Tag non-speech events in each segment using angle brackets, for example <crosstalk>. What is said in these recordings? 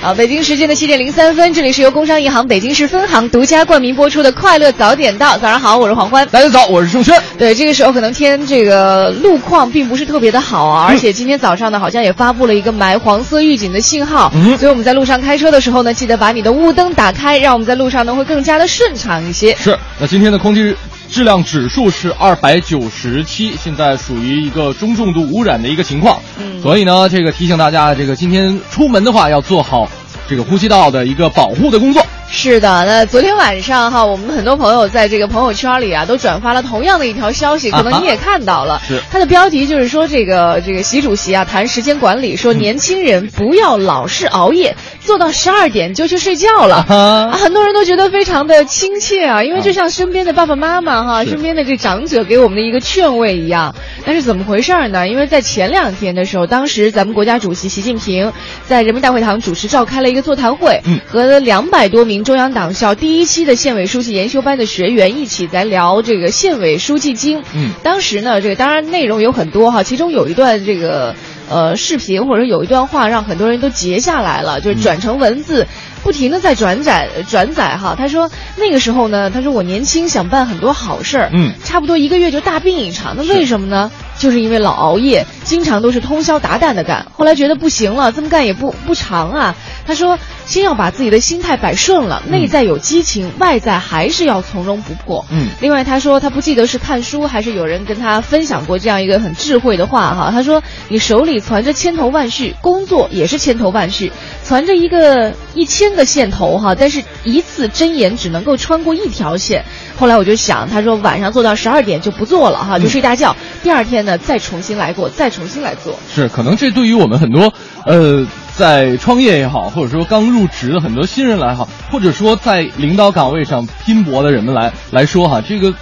好，北京时间的七点零三分，这里是由工商银行北京市分行独家冠名播出的《快乐早点到》。早上好，我是黄欢。大家早，我是盛轩。对，这个时候可能天这个路况并不是特别的好啊，而且今天早上呢，好像也发布了一个霾黄色预警的信号，嗯所以我们在路上开车的时候呢，记得把你的雾灯打开，让我们在路上呢会更加的顺畅一些。是，那今天的空气质量指数是二百九十七，现在属于一个中重度污染的一个情况。嗯所以呢，这个提醒大家，这个今天出门的话要做好这个呼吸道的一个保护的工作。是的，那昨天晚上哈，我们很多朋友在这个朋友圈里啊，都转发了同样的一条消息，可能你也看到了。是它的标题就是说，这个这个习主席啊谈时间管理，说年轻人不要老是熬夜，做到十二点就去睡觉了。啊啊，很多人都觉得非常的亲切啊，因为就像身边的爸爸妈妈哈，是身边的这长者给我们的一个劝慰一样。但是怎么回事儿呢？因为在前两天的时候，当时咱们国家主席习近平在人民大会堂主持召开了一个座谈会，嗯和两百多名中央党校第一期的县委书记研修班的学员一起在聊这个县委书记经。嗯当时呢，这个当然内容有很多哈，其中有一段这个呃视频或者有一段话让很多人都截下来了，就是转成文字。不停的在转载转载哈，他说那个时候呢，他说我年轻想办很多好事儿，嗯差不多一个月就大病一场，那为什么呢？就是因为老熬夜，经常都是通宵达旦的干，后来觉得不行了，这么干也不不长啊。他说，先要把自己的心态摆顺了，内在有激情，外在还是要从容不迫。嗯另外，他说他不记得是看书还是有人跟他分享过这样一个很智慧的话哈。他说：“你手里攒着千头万绪，工作也是千头万绪，攒着一个一千个线头哈，但是一次针眼只能够穿过一条线。”后来我就想，他说晚上做到十二点就不做了哈，就睡大觉，第二天呢再重新来过，再重新来做。是，可能这对于我们很多呃在创业也好，或者说刚入职的很多新人来好，或者说在领导岗位上拼搏的人们来来说哈，这个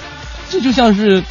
这就像是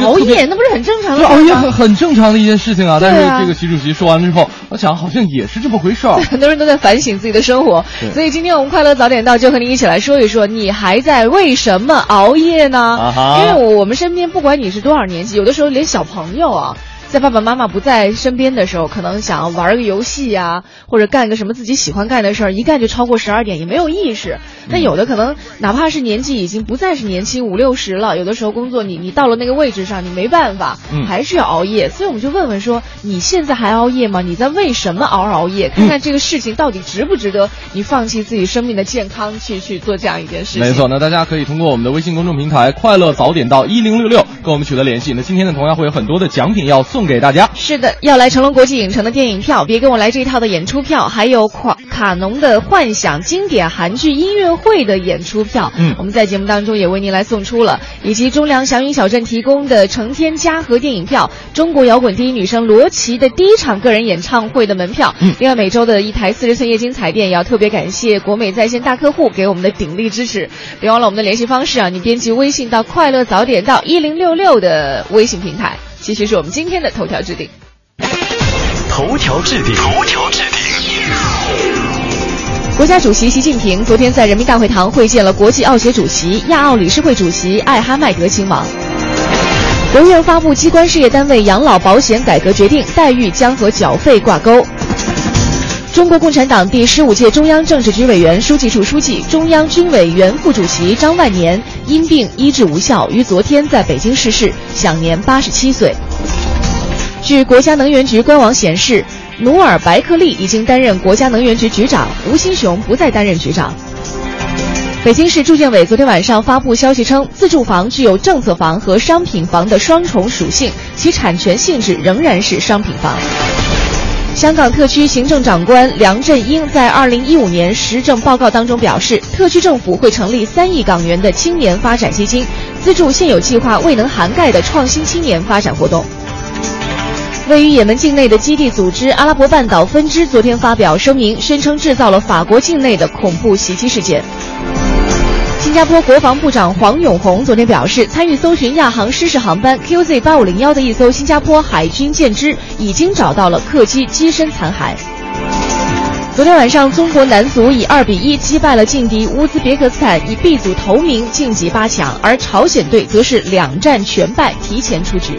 熬夜那不是很正常的吗？熬夜很很正常的一件事情啊。但是这个习主席说完了之后，我想好像也是这么回事儿。<laughs> 很多人都在反省自己的生活，所以今天我们快乐早点到，就和您一起来说一说，你还在为什么熬夜呢？啊因为我我们身边不管你是多少年纪，有的时候连小朋友啊。在爸爸妈妈不在身边的时候，可能想要玩个游戏呀、或者干个什么自己喜欢干的事儿，一干就超过十二点，也没有意识。那有的可能哪怕是年纪已经不再是年轻五六十了，有的时候工作你你到了那个位置上，你没办法，嗯还是要熬夜。所以我们就问问说，你现在还熬夜吗？你在为什么熬熬夜？看看这个事情到底值不值得你放弃自己生命的健康去去做这样一件事情。没错，那大家可以通过我们的微信公众平台“快乐早点到一零六六”跟我们取得联系。那今天呢，同样会有很多的奖品要送给大家。是的，要来成龙国际影城的电影票，别跟我来这一套的演出票，还有卡卡农的幻想经典韩剧音乐会的演出票。嗯我们在节目当中也为您来送出了，以及中粮祥云小镇提供的成天嘉禾电影票，中国摇滚第一女生罗琦的第一场个人演唱会的门票。嗯另外每周的一台四十寸液晶彩电，也要特别感谢国美在线大客户给我们的鼎力支持。别忘了我们的联系方式啊，你编辑微信到快乐早点到一零六六的微信平台。继续是我们今天的头条置顶。头条置顶，头条置顶。国家主席习近平昨天在人民大会堂会见了国际奥协主席、亚奥理事会主席艾哈迈德亲王。国务院发布机关事业单位养老保险改革决定，待遇将和缴费挂钩。中国共产党第十五届中央政治局委员、书记处书记、中央军委原副主席张万年因病医治无效，于昨天在北京逝世，享年八十七岁。据国家能源局官网显示，努尔白克力已经担任国家能源局局长，吴新雄不再担任局长。北京市住建委昨天晚上发布消息称，自住房具有政策房和商品房的双重属性，其产权性质仍然是商品房。香港特区行政长官梁振英在2015年施政报告当中表示，特区政府会成立三亿港元的青年发展基金，资助现有计划未能涵盖的创新青年发展活动。位于也门境内的基地组织阿拉伯半岛分支昨天发表声明，宣称制造了法国境内的恐怖袭击事件。新加坡国防部长黄永红昨天表示，参与搜寻亚航失事航班 QZ 八五零幺的一艘新加坡海军舰只已经找到了客机机身残骸。昨天晚上，中国男足以二比一击败了劲敌乌兹别克斯坦，以 B 组头名晋级八强，而朝鲜队则是两战全败，提前出局。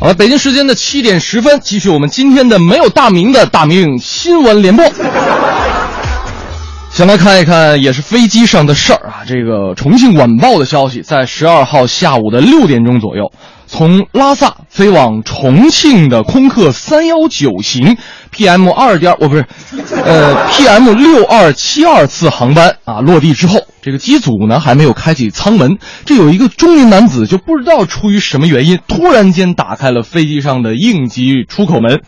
好了，北京时间的七点十分，继续我们今天的没有大名的大名新闻联播。<laughs> 先来看一看，也是飞机上的事儿啊。这个重庆晚报的消息，在十二号下午的六点钟左右，从拉萨飞往重庆的空客三幺九型 PM 二点，哦不是，呃 PM 六二七二次航班啊落地之后，这个机组呢还没有开启舱门，这有一个中年男子就不知道出于什么原因，突然间打开了飞机上的应急出口门，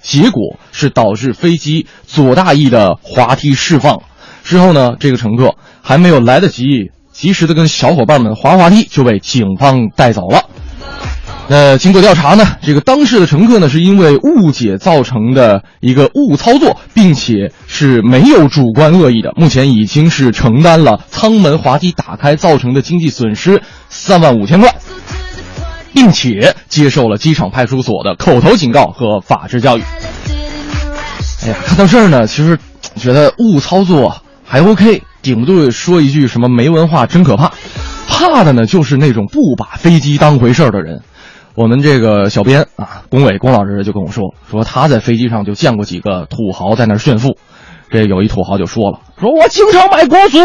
结果是导致飞机左大翼的滑梯释放。之后呢，这个乘客还没有来得及及时的跟小伙伴们滑滑梯，就被警方带走了。那经过调查呢，这个当事的乘客呢是因为误解造成的一个误操作，并且是没有主观恶意的，目前已经是承担了舱门滑梯打开造成的经济损失三万五千块，并且接受了机场派出所的口头警告和法制教育。哎呀，看到这儿呢，其实觉得误操作。还 OK，顶多说一句什么没文化真可怕，怕的呢就是那种不把飞机当回事儿的人。我们这个小编啊，龚伟龚老师就跟我说，说他在飞机上就见过几个土豪在那炫富。这有一土豪就说了，说我经常买国足，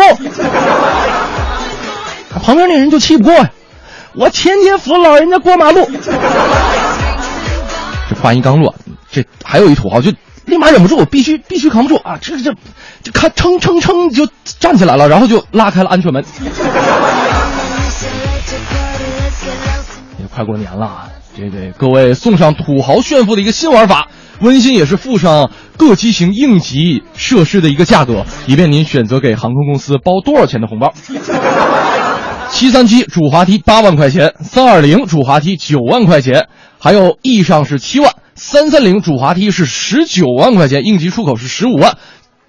旁边那人就气不过呀，我天天扶老人家过马路。这话音刚落，这还有一土豪就。立马忍不住，我必须必须扛不住啊！这这，就看撑撑撑就站起来了，然后就拉开了安全门。快过年了，这给各位送上土豪炫富的一个新玩法，温馨也是附上各机型应急设施的一个价格，以便您选择给航空公司包多少钱的红包。七三七主滑梯八万块钱，三二零主滑梯九万块钱，还有 E 上是七万。三三零主滑梯是十九万块钱，应急出口是十五万，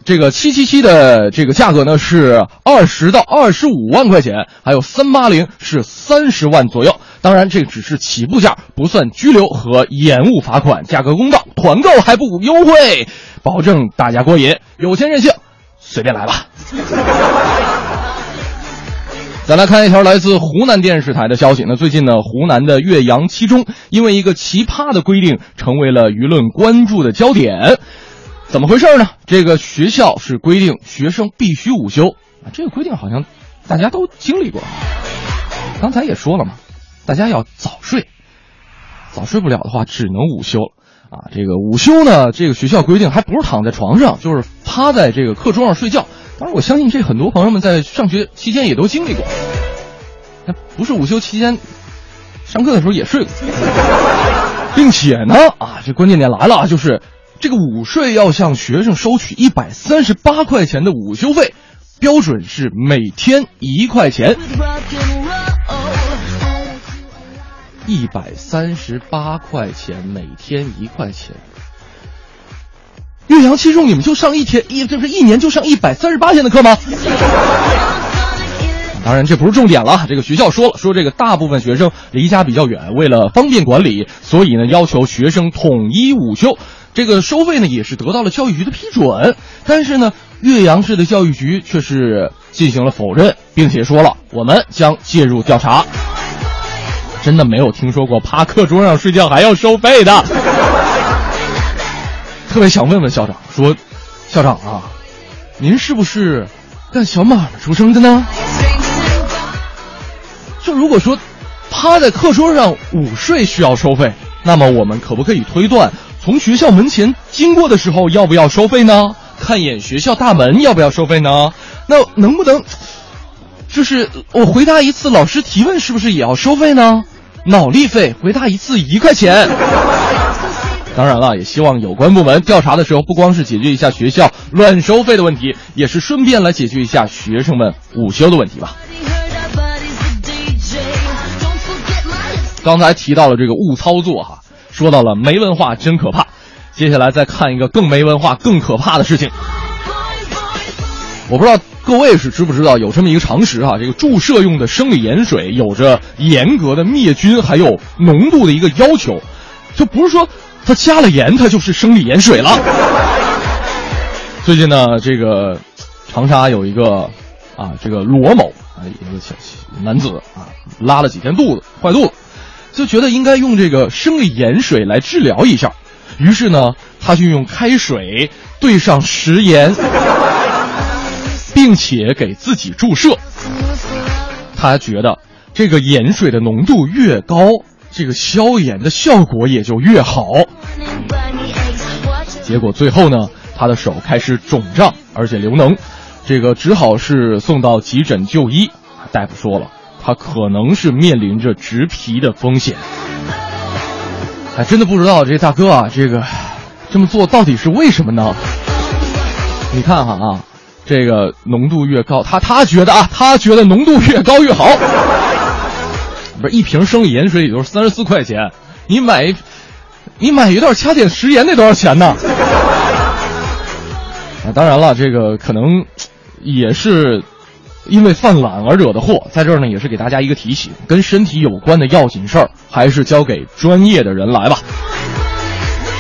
这个七七七的这个价格呢是二十到二十五万块钱，还有三八零是三十万左右。当然，这只是起步价，不算拘留和延误罚款，价格公道，团购还不优惠，保证大家过瘾。有钱任性，随便来吧。再来看一条来自湖南电视台的消息。那最近呢，湖南的岳阳七中因为一个奇葩的规定，成为了舆论关注的焦点。怎么回事呢？这个学校是规定学生必须午休啊，这个规定好像大家都经历过。刚才也说了嘛，大家要早睡，早睡不了的话，只能午休啊。这个午休呢，这个学校规定还不是躺在床上，就是趴在这个课桌上睡觉。当然，我相信这很多朋友们在上学期间也都经历过。那不是午休期间，上课的时候也睡过，并且呢，啊，这关键点来了啊，就是这个午睡要向学生收取一百三十八块钱的午休费，标准是每天一块钱。一百三十八块钱，每天一块钱。岳阳七中，你们就上一天一，就是一年就上一百三十八天的课吗？当然，这不是重点了。这个学校说了，说这个大部分学生离家比较远，为了方便管理，所以呢要求学生统一午休。这个收费呢也是得到了教育局的批准，但是呢岳阳市的教育局却是进行了否认，并且说了我们将介入调查。真的没有听说过趴课桌上睡觉还要收费的。<laughs> 特别想问问校长，说，校长啊，您是不是干小买卖出生的呢？就如果说趴在课桌上午睡需要收费，那么我们可不可以推断，从学校门前经过的时候要不要收费呢？看一眼学校大门要不要收费呢？那能不能就是我回答一次老师提问是不是也要收费呢？脑力费回答一次一块钱。当然了，也希望有关部门调查的时候，不光是解决一下学校乱收费的问题，也是顺便来解决一下学生们午休的问题吧。刚才提到了这个误操作哈，说到了没文化真可怕。接下来再看一个更没文化、更可怕的事情。我不知道各位是知不知道有这么一个常识哈，这个注射用的生理盐水有着严格的灭菌还有浓度的一个要求，就不是说它加了盐它就是生理盐水了。最近呢，这个长沙有一个啊，这个罗某啊，一个小男子啊，拉了几天肚子，坏肚子，就觉得应该用这个生理盐水来治疗一下。于是呢，他就用开水兑上食盐，并且给自己注射。他觉得这个盐水的浓度越高，这个消炎的效果也就越好。结果最后呢，他的手开始肿胀，而且流脓，这个只好是送到急诊就医。大夫说了，他可能是面临着植皮的风险。还真的不知道这大哥啊，这个这么做到底是为什么呢？你看看啊，这个浓度越高，他他觉得啊，他觉得浓度越高越好。<laughs> 不是一瓶生理盐水也就是三十四块钱，你买你买一袋掐点食盐得多少钱呢？<laughs> 啊，当然了，这个可能也是。因为犯懒而惹的祸，在这儿呢也是给大家一个提醒：跟身体有关的要紧事儿，还是交给专业的人来吧。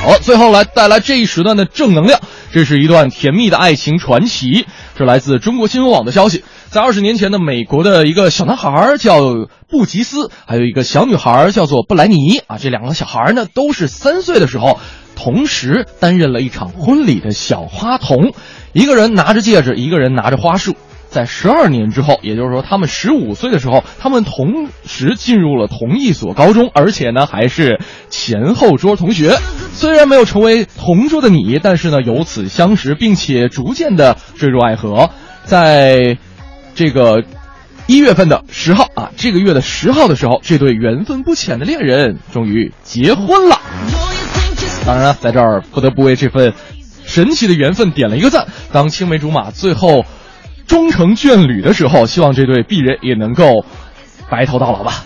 好，最后来带来这一时段的正能量。这是一段甜蜜的爱情传奇，是来自中国新闻网的消息。在二十年前的美国的一个小男孩叫布吉斯，还有一个小女孩叫做布莱尼啊，这两个小孩呢都是三岁的时候，同时担任了一场婚礼的小花童，一个人拿着戒指，一个人拿着花束。在十二年之后，也就是说，他们十五岁的时候，他们同时进入了同一所高中，而且呢，还是前后桌同学。虽然没有成为同桌的你，但是呢，由此相识，并且逐渐的坠入爱河。在这个一月份的十号啊，这个月的十号的时候，这对缘分不浅的恋人终于结婚了。当然了，在这儿不得不为这份神奇的缘分点了一个赞。当青梅竹马最后。终成眷侣的时候，希望这对璧人也能够白头到老吧。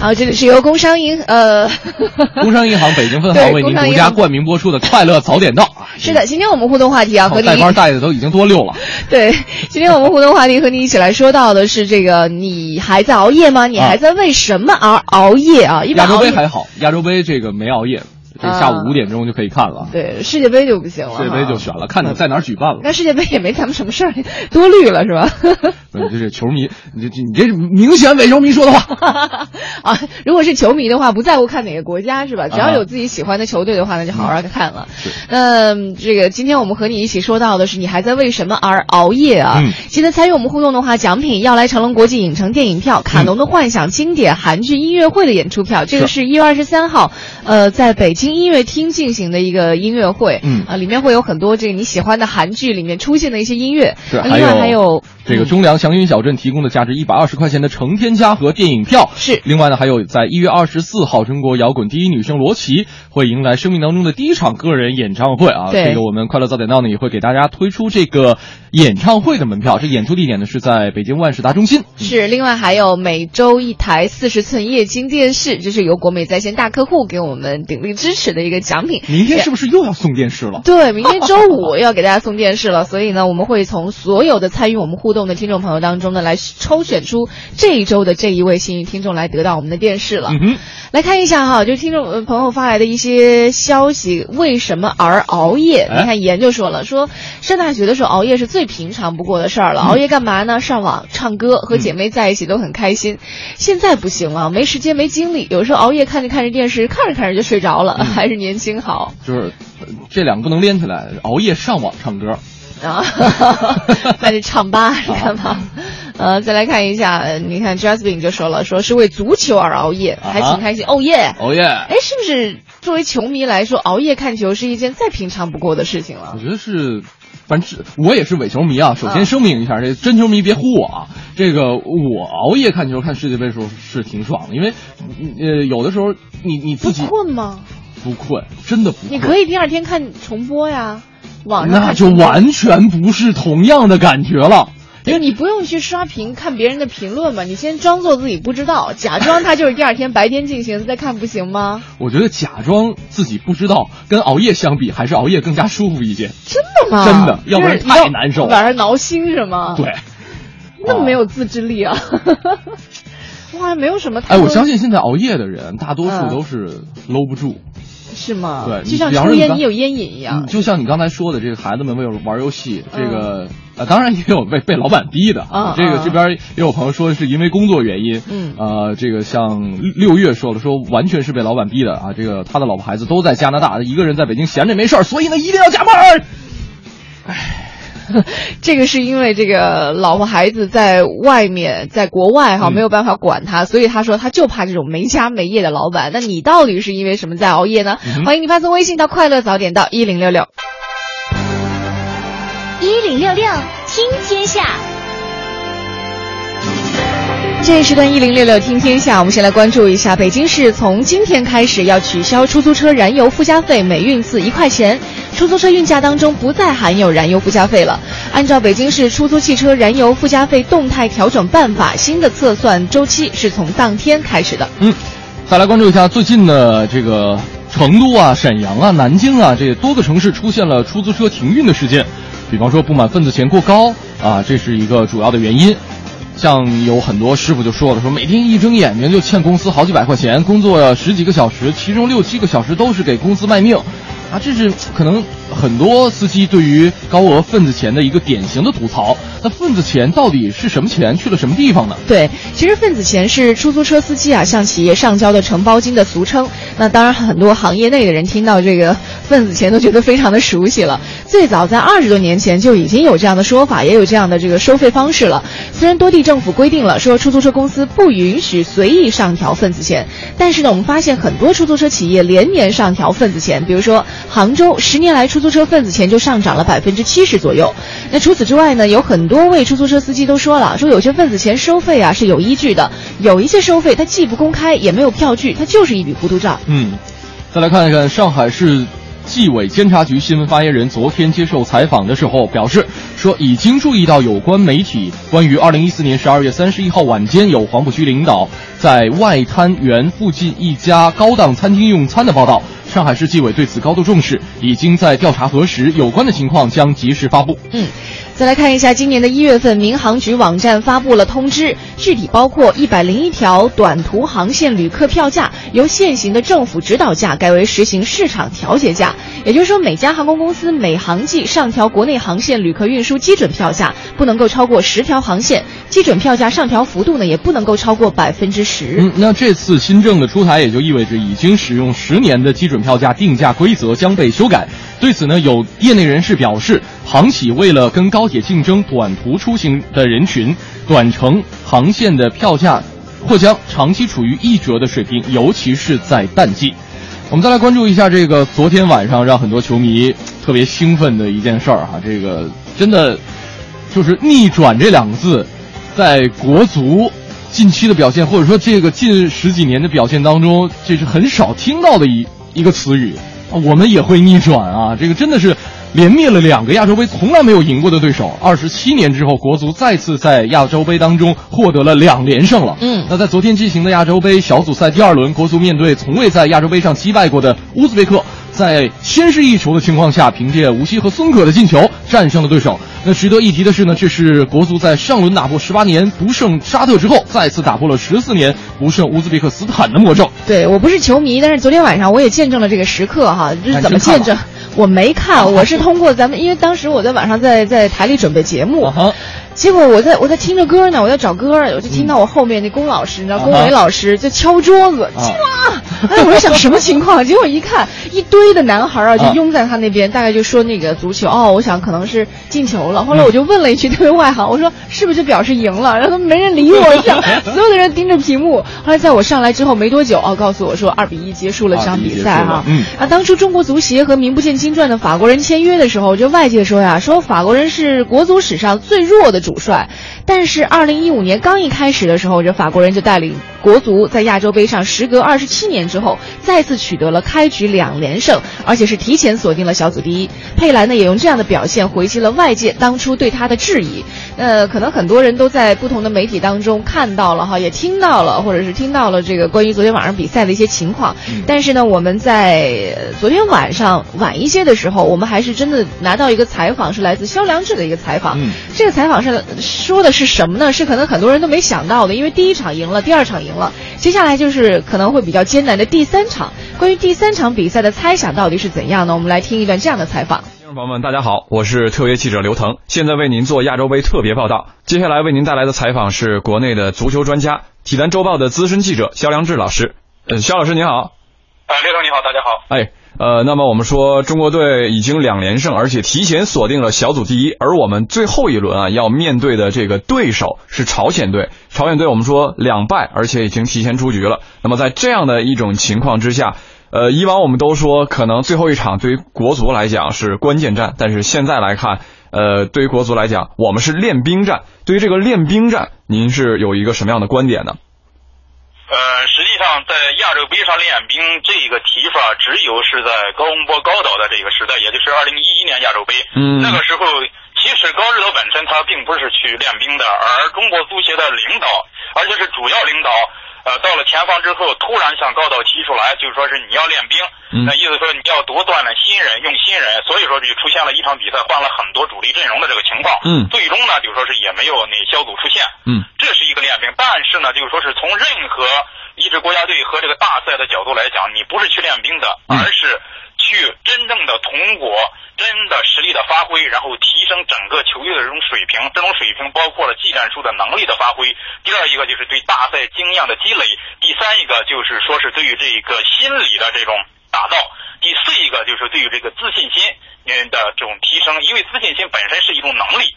好，这里是由工商银呃，<laughs> 工商银行北京分行为您独家冠名播出的《快乐早点到》。是的，今天我们互动话题啊，和你带班带的都已经多溜了。<laughs> 对，今天我们互动话题和你一起来说到的是这个：你还在熬夜吗？你还在为什么而熬夜啊？亚洲杯还好，亚洲杯这个没熬夜。这下午五点钟就可以看了。对，世界杯就不行了。世界杯就选了，看在哪儿举办了。那世界杯也没咱们什么事儿，<laughs> 多虑了是吧？<laughs> 不是，这球迷，你这你这明显伪球迷说的话 <laughs> 啊！如果是球迷的话，不在乎看哪个国家是吧？只要有自己喜欢的球队的话，那就好好看了。那这个今天我们和你一起说到的是，你还在为什么而熬夜啊？现在参与我们互动的话，奖品要来成龙国际影城电影票、卡农的幻想经典韩剧音乐会的演出票。这个是一月二十三号，呃，在北京。音乐厅进行的一个音乐会，嗯。啊，里面会有很多这个你喜欢的韩剧里面出现的一些音乐，是，另外还有这个中粮祥云小镇提供的价值一百二十块钱的成天嘉禾电影票，是，另外呢还有在一月二十四号，中国摇滚第一女生罗琦会迎来生命当中的第一场个人演唱会。啊，这个我们快乐早点到呢也会给大家推出这个演唱会的门票，这演出地点呢是在北京万事达中心，是，另外还有每周一台四十寸液晶电视，这是由国美在线大客户给我们鼎力支持的一个奖品。明天是不是又要送电视了？对，明天周五要给大家送电视了，所以呢，我们会从所有的参与我们互动的听众朋友当中呢，来抽选出这一周的这一位幸运听众来得到我们的电视了。嗯来看一下哈，就听众朋友发来的一些消息，为什么而熬夜？你看研究说了，说上大学的时候熬夜是最平常不过的事儿了。熬夜干嘛呢？上网、唱歌，和姐妹在一起都很开心。现在不行了，没时间、没精力，有时候熬夜看着看着电视，看着看着就睡着了。还是年轻好，就是这两个不能连起来。熬夜上网唱歌啊，<laughs> 那就唱吧，你看吧。呃，再来看一下，你看 Jasmine 就说了，说是为足球而熬夜，还挺开心。哦耶，哦耶！哎，是不是作为球迷来说，熬夜看球是一件再平常不过的事情了？我觉得是，反正我也是伪球迷啊。首先声明一下，这真球迷别呼我啊。这个我熬夜看球、看世界杯的时候是挺爽的，因为呃有的时候你你自己不困吗？不困，真的不困。你可以第二天看重播呀，网上那就完全不是同样的感觉了。就你不用去刷屏看别人的评论嘛，你先装作自己不知道，假装它就是第二天白天进行再看不行吗？我觉得假装自己不知道，跟熬夜相比，还是熬夜更加舒服一些。真的吗？真的要不然太难受了晚上挠心是吗？，对，那么没有自制力啊！我好像没有什么太哎，我相信现在熬夜的人，大多数嗯都是搂不住。是吗？对就像抽烟，你有烟瘾一样嗯。就像你刚才说的，这个孩子们为了玩游戏，这嗯个呃，当然也有被被老板逼的嗯嗯这个这边也有朋友说是因为工作原因，嗯呃，这个像六月说了，说完全是被老板逼的啊。这个他的老婆孩子都在加拿大，他一个人在北京闲着没事儿，所以呢一定要加班儿。<laughs> 这个是因为这个老婆孩子在外面，在国外哈、嗯没有办法管他，所以他说他就怕这种没家没业的老板。那你到底是因为什么在熬夜呢？嗯欢迎你发送微信到快乐早点到一零六六。六六听天下，这一时段一零六六听天下，我们先来关注一下，北京市从今天开始要取消出租车燃油附加费每运次一块钱，出租车运价当中不再含有燃油附加费了。按照北京市出租汽车燃油附加费动态调整办法，新的测算周期是从当天开始的。嗯，再来关注一下最近的这个成都啊、沈阳啊、南京啊这多个城市出现了出租车停运的事件，比方说不满份子钱过高啊，这是一个主要的原因。像有很多师傅就说了，说每天一睁眼睛就欠公司好几百块钱，工作十几个小时，其中六七个小时都是给公司卖命，啊，这是可能很多司机对于高额份子钱的一个典型的吐槽。那份子钱到底是什么钱，去了什么地方呢？对，其实份子钱是出租车司机啊向企业上交的承包金的俗称。那当然，很多行业内的人听到这个份子钱都觉得非常的熟悉了。最早在二十多年前就已经有这样的说法，也有这样的这个收费方式了。虽然多地政府规定了说出租车公司不允许随意上调份子钱，但是呢，我们发现很多出租车企业连年上调份子钱，比如说杭州十年来出租车份子钱就上涨了百分之七十左右。那除此之外呢，有很多位出租车司机都说了，说有些份子钱收费啊是有依据的，有一些收费它既不公开也没有票据，它就是一笔糊涂账。嗯，再来看一看上海市纪委监察局新闻发言人昨天接受采访的时候表示，说已经注意到有关媒体关于二零一四年十二月三十一号晚间有黄浦区领导在外滩园附近一家高档餐厅用餐的报道。上海市纪委对此高度重视，已经在调查核实有关的情况，将及时发布。嗯，再来看一下，今年的一月份，民航局网站发布了通知，具体包括一百零一条短途航线旅客票价由现行的政府指导价改为实行市场调节价，也就是说，每家航空公司每航季上调国内航线旅客运输基准票价不能够超过十条航线，基准票价上调幅度呢也不能够超过百分之十。嗯，那这次新政的出台，也就意味着已经使用十年的基准票价定价规则将被修改。对此呢，有业内人士表示，航企为了跟高铁竞争短途出行的人群，短程航线的票价或将长期处于一折的水平，尤其是在淡季。我们再来关注一下这个昨天晚上让很多球迷特别兴奋的一件事儿哈，这个真的就是逆转这两个字，在国足近期的表现，或者说这个近十几年的表现当中，这是很少听到的一一个词语。啊我们也会逆转啊！这个真的是连灭了两个亚洲杯从来没有赢过的对手。二十七年之后，国足再次在亚洲杯当中获得了两连胜了。嗯那在昨天进行的亚洲杯小组赛第二轮，国足面对从未在亚洲杯上击败过的乌兹别克，在先是一球的情况下，凭借吴曦和孙可的进球战胜了对手。那值得一提的是呢，这是国足在上轮打破十八年不胜沙特之后，再次打破了十四年不胜乌兹别克斯坦的魔咒。对我不是球迷，但是昨天晚上我也见证了这个时刻哈，这是怎么见证？我没看，我是通过咱们，因为当时我在晚上在在台里准备节目，结果我在我在听着歌呢，我在找歌，我就听到我后面那龚老师，你知道龚伟老师就敲桌子，进啦！<laughs> 哎，我在想什么情况？结果一看，一堆的男孩啊就啊拥在他那边，大概就说那个足球哦，我想可能是进球了。嗯后来我就问了一句特别外行，我说是不是就表示赢了？然后没人理我，<laughs> 所有的人盯着屏幕。后来在我上来之后没多久，哦，告诉我说二比一结束了这场比赛哈。嗯啊，当初中国足协和名不见经新传的法国人签约的时候，就外界说呀，说法国人是国足史上最弱的主帅。但是二零一五年刚一开始的时候，这法国人就带领国足在亚洲杯上，时隔二十七年之后，再次取得了开局两连胜，而且是提前锁定了小组第一。佩兰呢，也用这样的表现回击了外界当初对他的质疑。呃，可能很多人都在不同的媒体当中看到了哈，也听到了，或者是听到了这个关于昨天晚上比赛的一些情况。但是呢，我们在昨天晚上晚一些的时候，我们还是真的拿到一个采访，是来自肖良志的一个采访。这个采访是说的。是什么呢？是可能很多人都没想到的，因为第一场赢了，第二场赢了，接下来就是可能会比较艰难的第三场。关于第三场比赛的猜想到底是怎样呢？我们来听一段这样的采访。听众朋友们，大家好，我是特约记者刘腾，现在为您做亚洲杯特别报道。接下来为您带来的采访是国内的足球专家、体坛周报的资深记者肖良志老师。嗯，肖老师您好。啊，刘腾你好，大家好。哎。呃，那么我们说中国队已经两连胜，而且提前锁定了小组第一。而我们最后一轮啊要面对的这个对手是朝鲜队，朝鲜队我们说两败，而且已经提前出局了。那么在这样的一种情况之下，呃，以往我们都说可能最后一场对于国足来讲是关键战，但是现在来看，呃，对于国足来讲，我们是练兵战。对于这个练兵战，您是有一个什么样的观点呢？呃，实际上在亚洲杯上练兵这个提法，只有是在高洪波高导的这个时代，也就是二零一一年亚洲杯。嗯，那个时候其实高指导本身他并不是去练兵的，而中国足协的领导，而且是主要领导。呃，到了前方之后，突然向高导提出来，就是说是你要练兵，嗯那意思说你要多锻炼新人，用新人，所以说就出现了一场比赛换了很多主力阵容的这个情况。嗯，最终呢，就是说是也没有那小组出现。嗯，这但是呢，就是说是从任何一支国家队和这个大赛的角度来讲，你不是去练兵的，而是。去真正的通过真的实力的发挥，然后提升整个球队的这种水平。这种水平包括了技战术的能力的发挥。第二一个就是对大赛经验的积累。第三一个就是说是对于这个心理的这种打造。第四一个就是对于这个自信心嗯的这种提升。因为自信心本身是一种能力，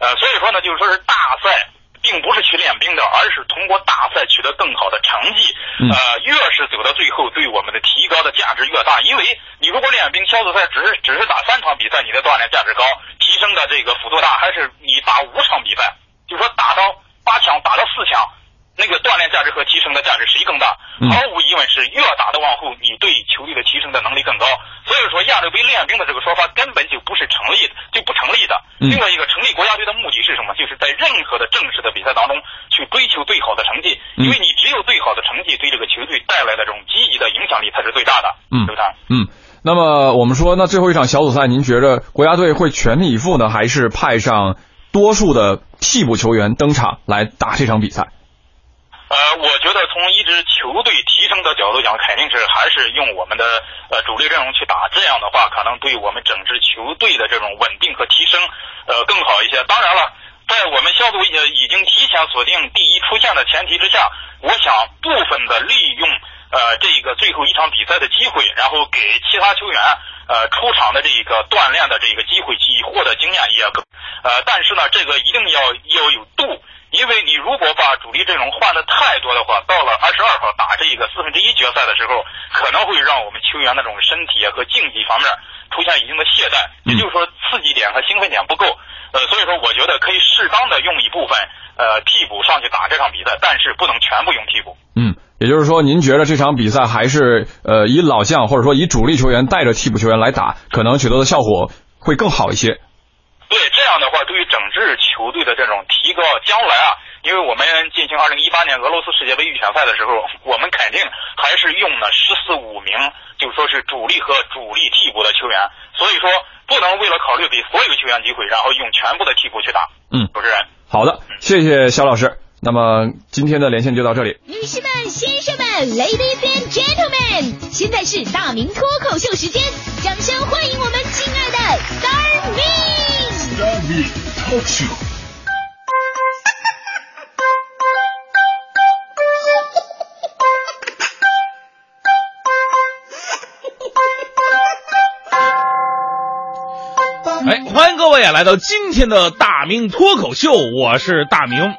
呃，所以说呢，就是说是大赛。并不是去练兵的，而是通过大赛取得更好的成绩。呃，越是走到最后，对我们的提高的价值越大。因为你如果练兵，小组赛只是只是打三场比赛，你的锻炼价值高，提升的这个幅度大，还是你打五场比赛，就说打到八强，打到四强。那个锻炼价值和提升的价值谁更大？毫无疑问是越打的往后，你对球队的提升的能力更高。所以说亚洲杯练兵的这个说法根本就不是成立的，就不成立的。另外一个成立国家队的目的是什么？就是在任何的正式的比赛当中去追求最好的成绩，因为你只有最好的成绩，对这个球队带来的这种积极的影响力才是最大的。嗯，对不对？嗯，那么我们说，那最后一场小组赛，您觉着国家队会全力以赴呢，还是派上多数的替补球员登场来打这场比赛？呃，我觉得从一支球队提升的角度讲，肯定是还是用我们的呃主力阵容去打，这样的话可能对我们整支球队的这种稳定和提升呃更好一些。当然了，在我们小组已已经提前锁定第一出现的前提之下，我想部分的利用呃这个最后一场比赛的机会，然后给其他球员呃出场的这个锻炼的这个机会，去获得经验也更呃，但是呢，这个一定要要有度。因为你如果把主力阵容换的太多的话，到了二十二号打这一个四分之一决赛的时候，可能会让我们球员那种身体和竞技方面出现一定的懈怠，也就是说刺激点和兴奋点不够。呃，所以说我觉得可以适当的用一部分呃替补上去打这场比赛，但是不能全部用替补。嗯，也就是说，您觉得这场比赛还是呃以老将或者说以主力球员带着替补球员来打，可能取得的效果会更好一些。的话，对于整支球队的这种提高，将来啊，因为我们进行二零一八年俄罗斯世界杯预选赛的时候，我们肯定还是用了十四五名，就说是主力和主力替补的球员，所以说不能为了考虑给所有球员机会，然后用全部的替补去打。嗯，主持人，好的，谢谢肖老师。那么今天的连线就到这里。女士们、先生们，Ladies and Gentlemen，现在是大明脱口秀时间，掌声欢迎我们亲爱的 Star Me。哎，欢迎各位啊，来到今天的大明脱口秀，我是大明。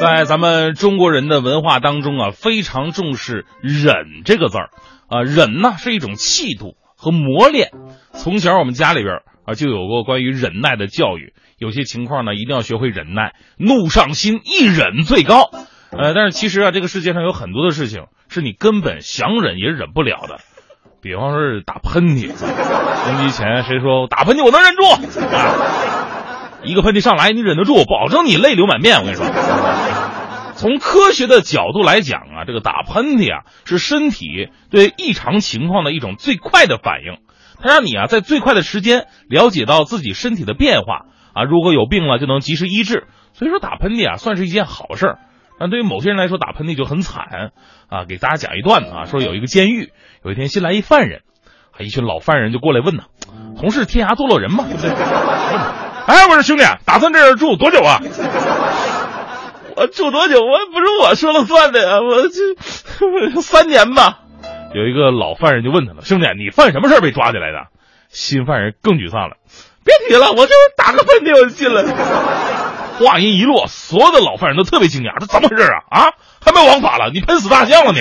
在咱们中国人的文化当中啊，非常重视忍这个字儿啊，忍呢是一种气度。和磨练。从小我们家里边啊就有过关于忍耐的教育，有些情况呢一定要学会忍耐，怒上心，一忍最高。呃，但是其实啊，这个世界上有很多的事情是你根本想忍也忍不了的，比方说是打喷嚏。登机前谁说打喷嚏我能忍住啊？一个喷嚏上来你忍得住，保证你泪流满面。我跟你说，从科学的角度来讲啊，这个打喷嚏啊是身体对异常情况的一种最快的反应，它让你啊在最快的时间了解到自己身体的变化啊，如果有病了就能及时医治。所以说打喷嚏啊算是一件好事儿。但对于某些人来说，打喷嚏就很惨啊！给大家讲一段子啊，说有一个监狱，有一天新来一犯人，啊，一群老犯人就过来问呢：“同是天涯堕落人嘛，对不对？”哎，我说兄弟，打算这儿住多久啊？我住多久？我不是我说了算的呀，我这三年吧。有一个老犯人就问他了：“兄弟，你犯什么事被抓起来的？”新犯人更沮丧了：“别提了，我就打个喷嚏我就进了。”话音一落，所有的老犯人都特别惊讶，这怎么回事啊？啊，还没王法了？你喷死大象了你？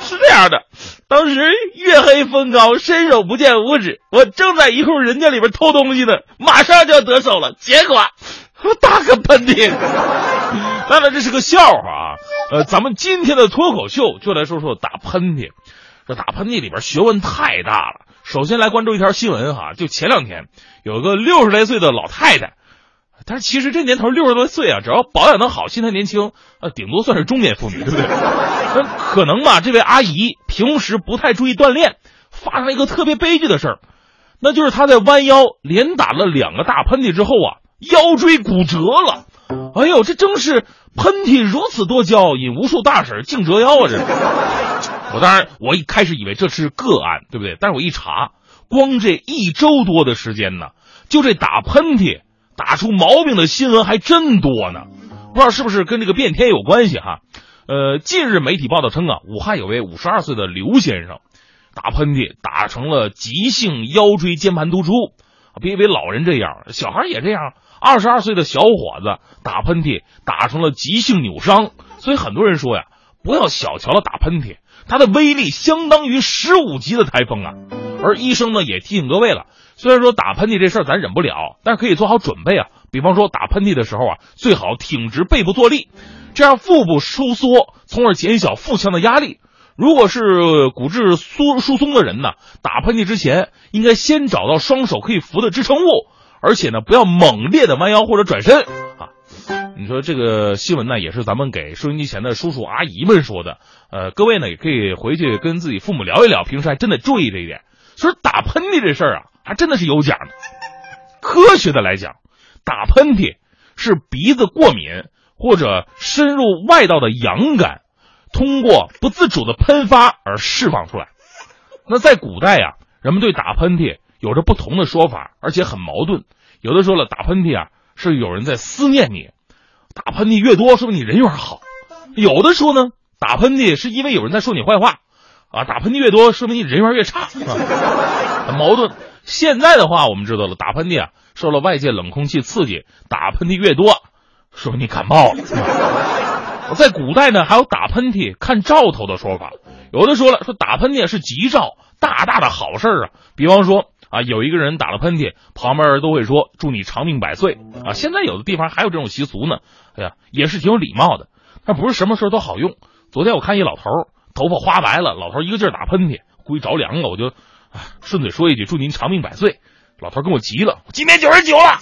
是这样的，当时月黑风高，伸手不见五指，我正在一户人家里边偷东西呢，马上就要得手了，结果我打个喷嚏。<laughs> 当然这是个笑话啊。呃，咱们今天的脱口秀就来说说打喷嚏。这打喷嚏里边学问太大了。首先来关注一条新闻哈，就前两天有个六十来岁的老太太。但是其实这年头六十多岁啊，只要保养的好，心态年轻，呃，顶多算是中年妇女，对不对？<laughs> 那可能吧，这位阿姨平时不太注意锻炼，发生了一个特别悲剧的事儿，那就是她在弯腰连打了两个大喷嚏之后啊，腰椎骨折了。哎呦，这正是喷嚏如此多娇，引无数大婶竞折腰啊！这，我当然我一开始以为这是个案，对不对？但是我一查，光这一周多的时间呢，就这打喷嚏。打出毛病的新闻还真多呢，不知道是不是跟这个变天有关系哈？呃，近日媒体报道称啊，武汉有位五十二岁的刘先生，打喷嚏打成了急性腰椎间盘突出，别以为老人这样，小孩也这样。二十二岁的小伙子打喷嚏打成了急性扭伤，所以很多人说呀，不要小瞧了打喷嚏，它的威力相当于十五级的台风啊。而医生呢也提醒各位了。虽然说打喷嚏这事儿咱忍不了，但是可以做好准备啊。比方说打喷嚏的时候啊，最好挺直背部坐立，这样腹部收缩，从而减小腹腔的压力。如果是骨质疏疏松的人呢，打喷嚏之前应该先找到双手可以扶的支撑物，而且呢不要猛烈的弯腰或者转身啊。你说这个新闻呢，也是咱们给收音机前的叔叔阿姨们说的。呃，各位呢也可以回去跟自己父母聊一聊，平时还真得注意这一点。所以打喷嚏这事儿啊。还真的是有讲的。科学的来讲，打喷嚏是鼻子过敏或者深入外道的阳感，通过不自主的喷发而释放出来。那在古代呀，人们对打喷嚏有着不同的说法，而且很矛盾。有的说了，打喷嚏啊是有人在思念你，打喷嚏越多说明你人缘好；有的说呢，打喷嚏是因为有人在说你坏话，啊，打喷嚏越多说明你人缘越差，<laughs> 很矛盾。现在的话，我们知道了，打喷嚏啊，受了外界冷空气刺激，打喷嚏越多，说明你感冒了。<laughs> 在古代呢，还有打喷嚏看兆头的说法，有的说了，说打喷嚏是吉兆，大大的好事啊。比方说啊，有一个人打了喷嚏，旁边人都会说祝你长命百岁啊。现在有的地方还有这种习俗呢，哎呀，也是挺有礼貌的。但不是什么事都好用。昨天我看一老头，头发花白了，老头一个劲儿打喷嚏，估计着凉了，我就。顺嘴说一句祝您长命百岁，老头跟我急了，今年九十九了，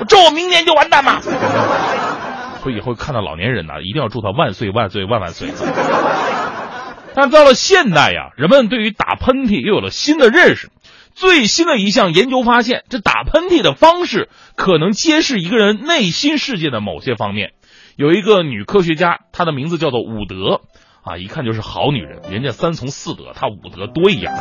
我咒我明年就完蛋嘛？<laughs> 所以以后看到老年人呢，一定要祝他万岁万岁万万岁。但到了现代呀，人们对于打喷嚏又有了新的认识。最新的一项研究发现，这打喷嚏的方式可能揭示一个人内心世界的某些方面。有一个女科学家，她的名字叫做伍德。啊，一看就是好女人，人家三从四德，她五德多一样。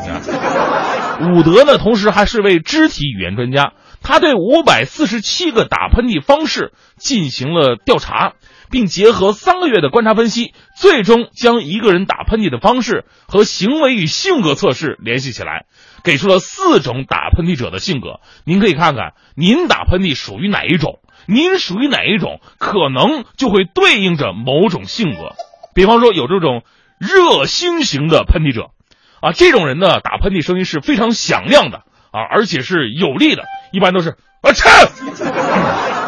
伍德呢，同时还是位肢体语言专家，他对五百四十七个打喷嚏方式进行了调查，并结合三个月的观察分析，最终将一个人打喷嚏的方式和行为与性格测试联系起来，给出了四种打喷嚏者的性格。您可以看看，您打喷嚏属于哪一种？您属于哪一种，可能就会对应着某种性格。比方说，有这种热心型的喷嚏者，啊，这种人呢打喷嚏声音是非常响亮的啊，而且是有力的，一般都是啊切。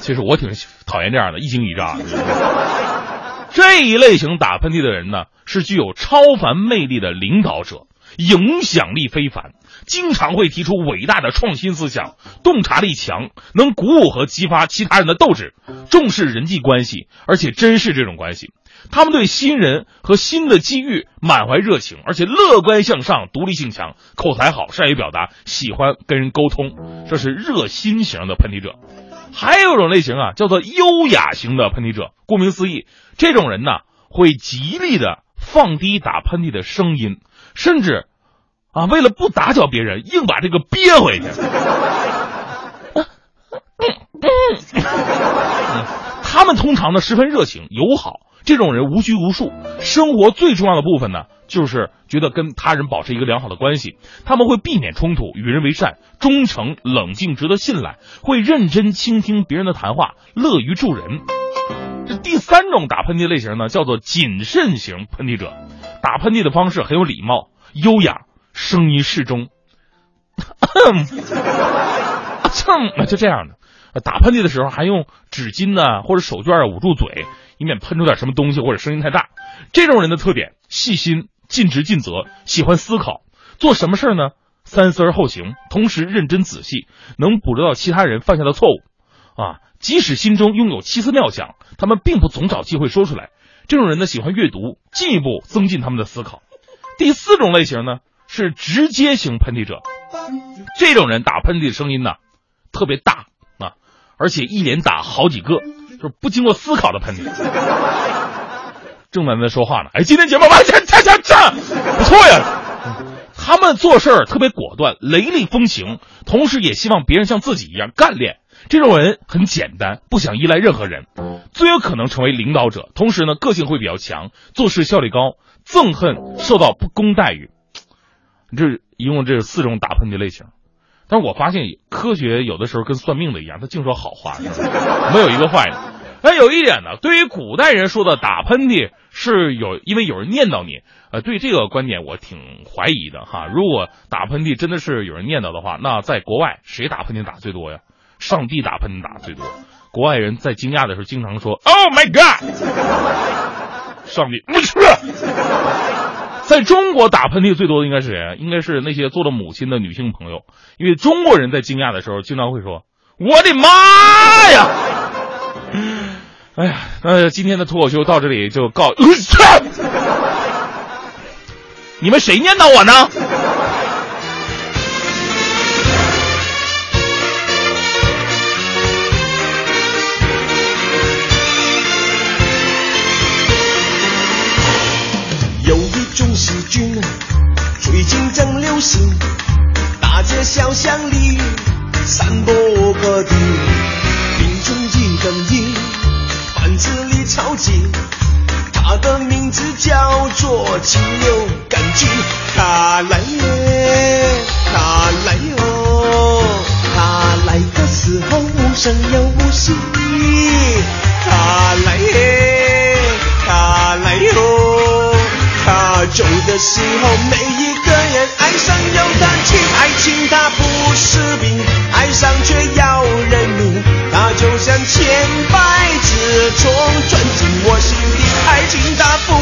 其实我挺讨厌这样的，一惊一乍的。<laughs> 这一类型打喷嚏的人呢，是具有超凡魅力的领导者，影响力非凡，经常会提出伟大的创新思想，洞察力强，能鼓舞和激发其他人的斗志，重视人际关系，而且珍视这种关系。他们对新人和新的机遇满怀热情，而且乐观向上，独立性强，口才好，善于表达，喜欢跟人沟通，这是热心型的喷嚏者。还有一种类型啊，叫做优雅型的喷嚏者。顾名思义，这种人呢会极力的放低打喷嚏的声音，甚至啊为了不打搅别人，硬把这个憋回去。<laughs> 他们通常呢十分热情友好，这种人无拘无束。生活最重要的部分呢，就是觉得跟他人保持一个良好的关系。他们会避免冲突，与人为善，忠诚、冷静，值得信赖，会认真倾听别人的谈话，乐于助人。这第三种打喷嚏类型呢，叫做谨慎型喷嚏者，打喷嚏的方式很有礼貌、优雅，声音适中。蹭，<coughs> 就这样的。打喷嚏的时候还用纸巾呢或者手绢捂住嘴，以免喷出点什么东西或者声音太大。这种人的特点：细心、尽职尽责，喜欢思考，做什么事儿呢三思而后行，同时认真仔细，能捕捉到其他人犯下的错误。啊，即使心中拥有奇思妙想，他们并不总找机会说出来。这种人呢喜欢阅读，进一步增进他们的思考。第四种类型呢是直接型喷嚏者，这种人打喷嚏的声音呢特别大啊。而且一连打好几个，就是不经过思考的喷嚏。正在那说话呢，哎，今天节目完，这这这这不错呀。他们做事儿特别果断，雷厉风行，同时也希望别人像自己一样干练。这种人很简单，不想依赖任何人，最有可能成为领导者。同时呢，个性会比较强，做事效率高，憎恨受到不公待遇。这一共这四种打喷嚏类型。但是我发现科学有的时候跟算命的一样，他净说好话，没有一个坏的。但，有一点呢，对于古代人说的打喷嚏是有，因为有人念叨你。呃，对这个观点我挺怀疑的哈。如果打喷嚏真的是有人念叨的话，那在国外谁打喷嚏打最多呀？上帝打喷嚏打最多。国外人在惊讶的时候经常说：“Oh my God！” <laughs> 上帝，我去。在中国打喷嚏最多的应该是谁？应该是那些做了母亲的女性朋友，因为中国人在惊讶的时候经常会说：“我的妈呀！”哎呀，那今天的脱口秀到这里就告。你们谁念叨我呢？最近正流行，大街小巷里散播各地，名字叫做情流感菌。它来耶，它来哟，它来的时候无声又无息。它来耶，它来哟，它走的时候每一个人。爱上有弹琴，爱情它不是病，爱上却要人命，它就像千百只虫钻进我心底。爱情它不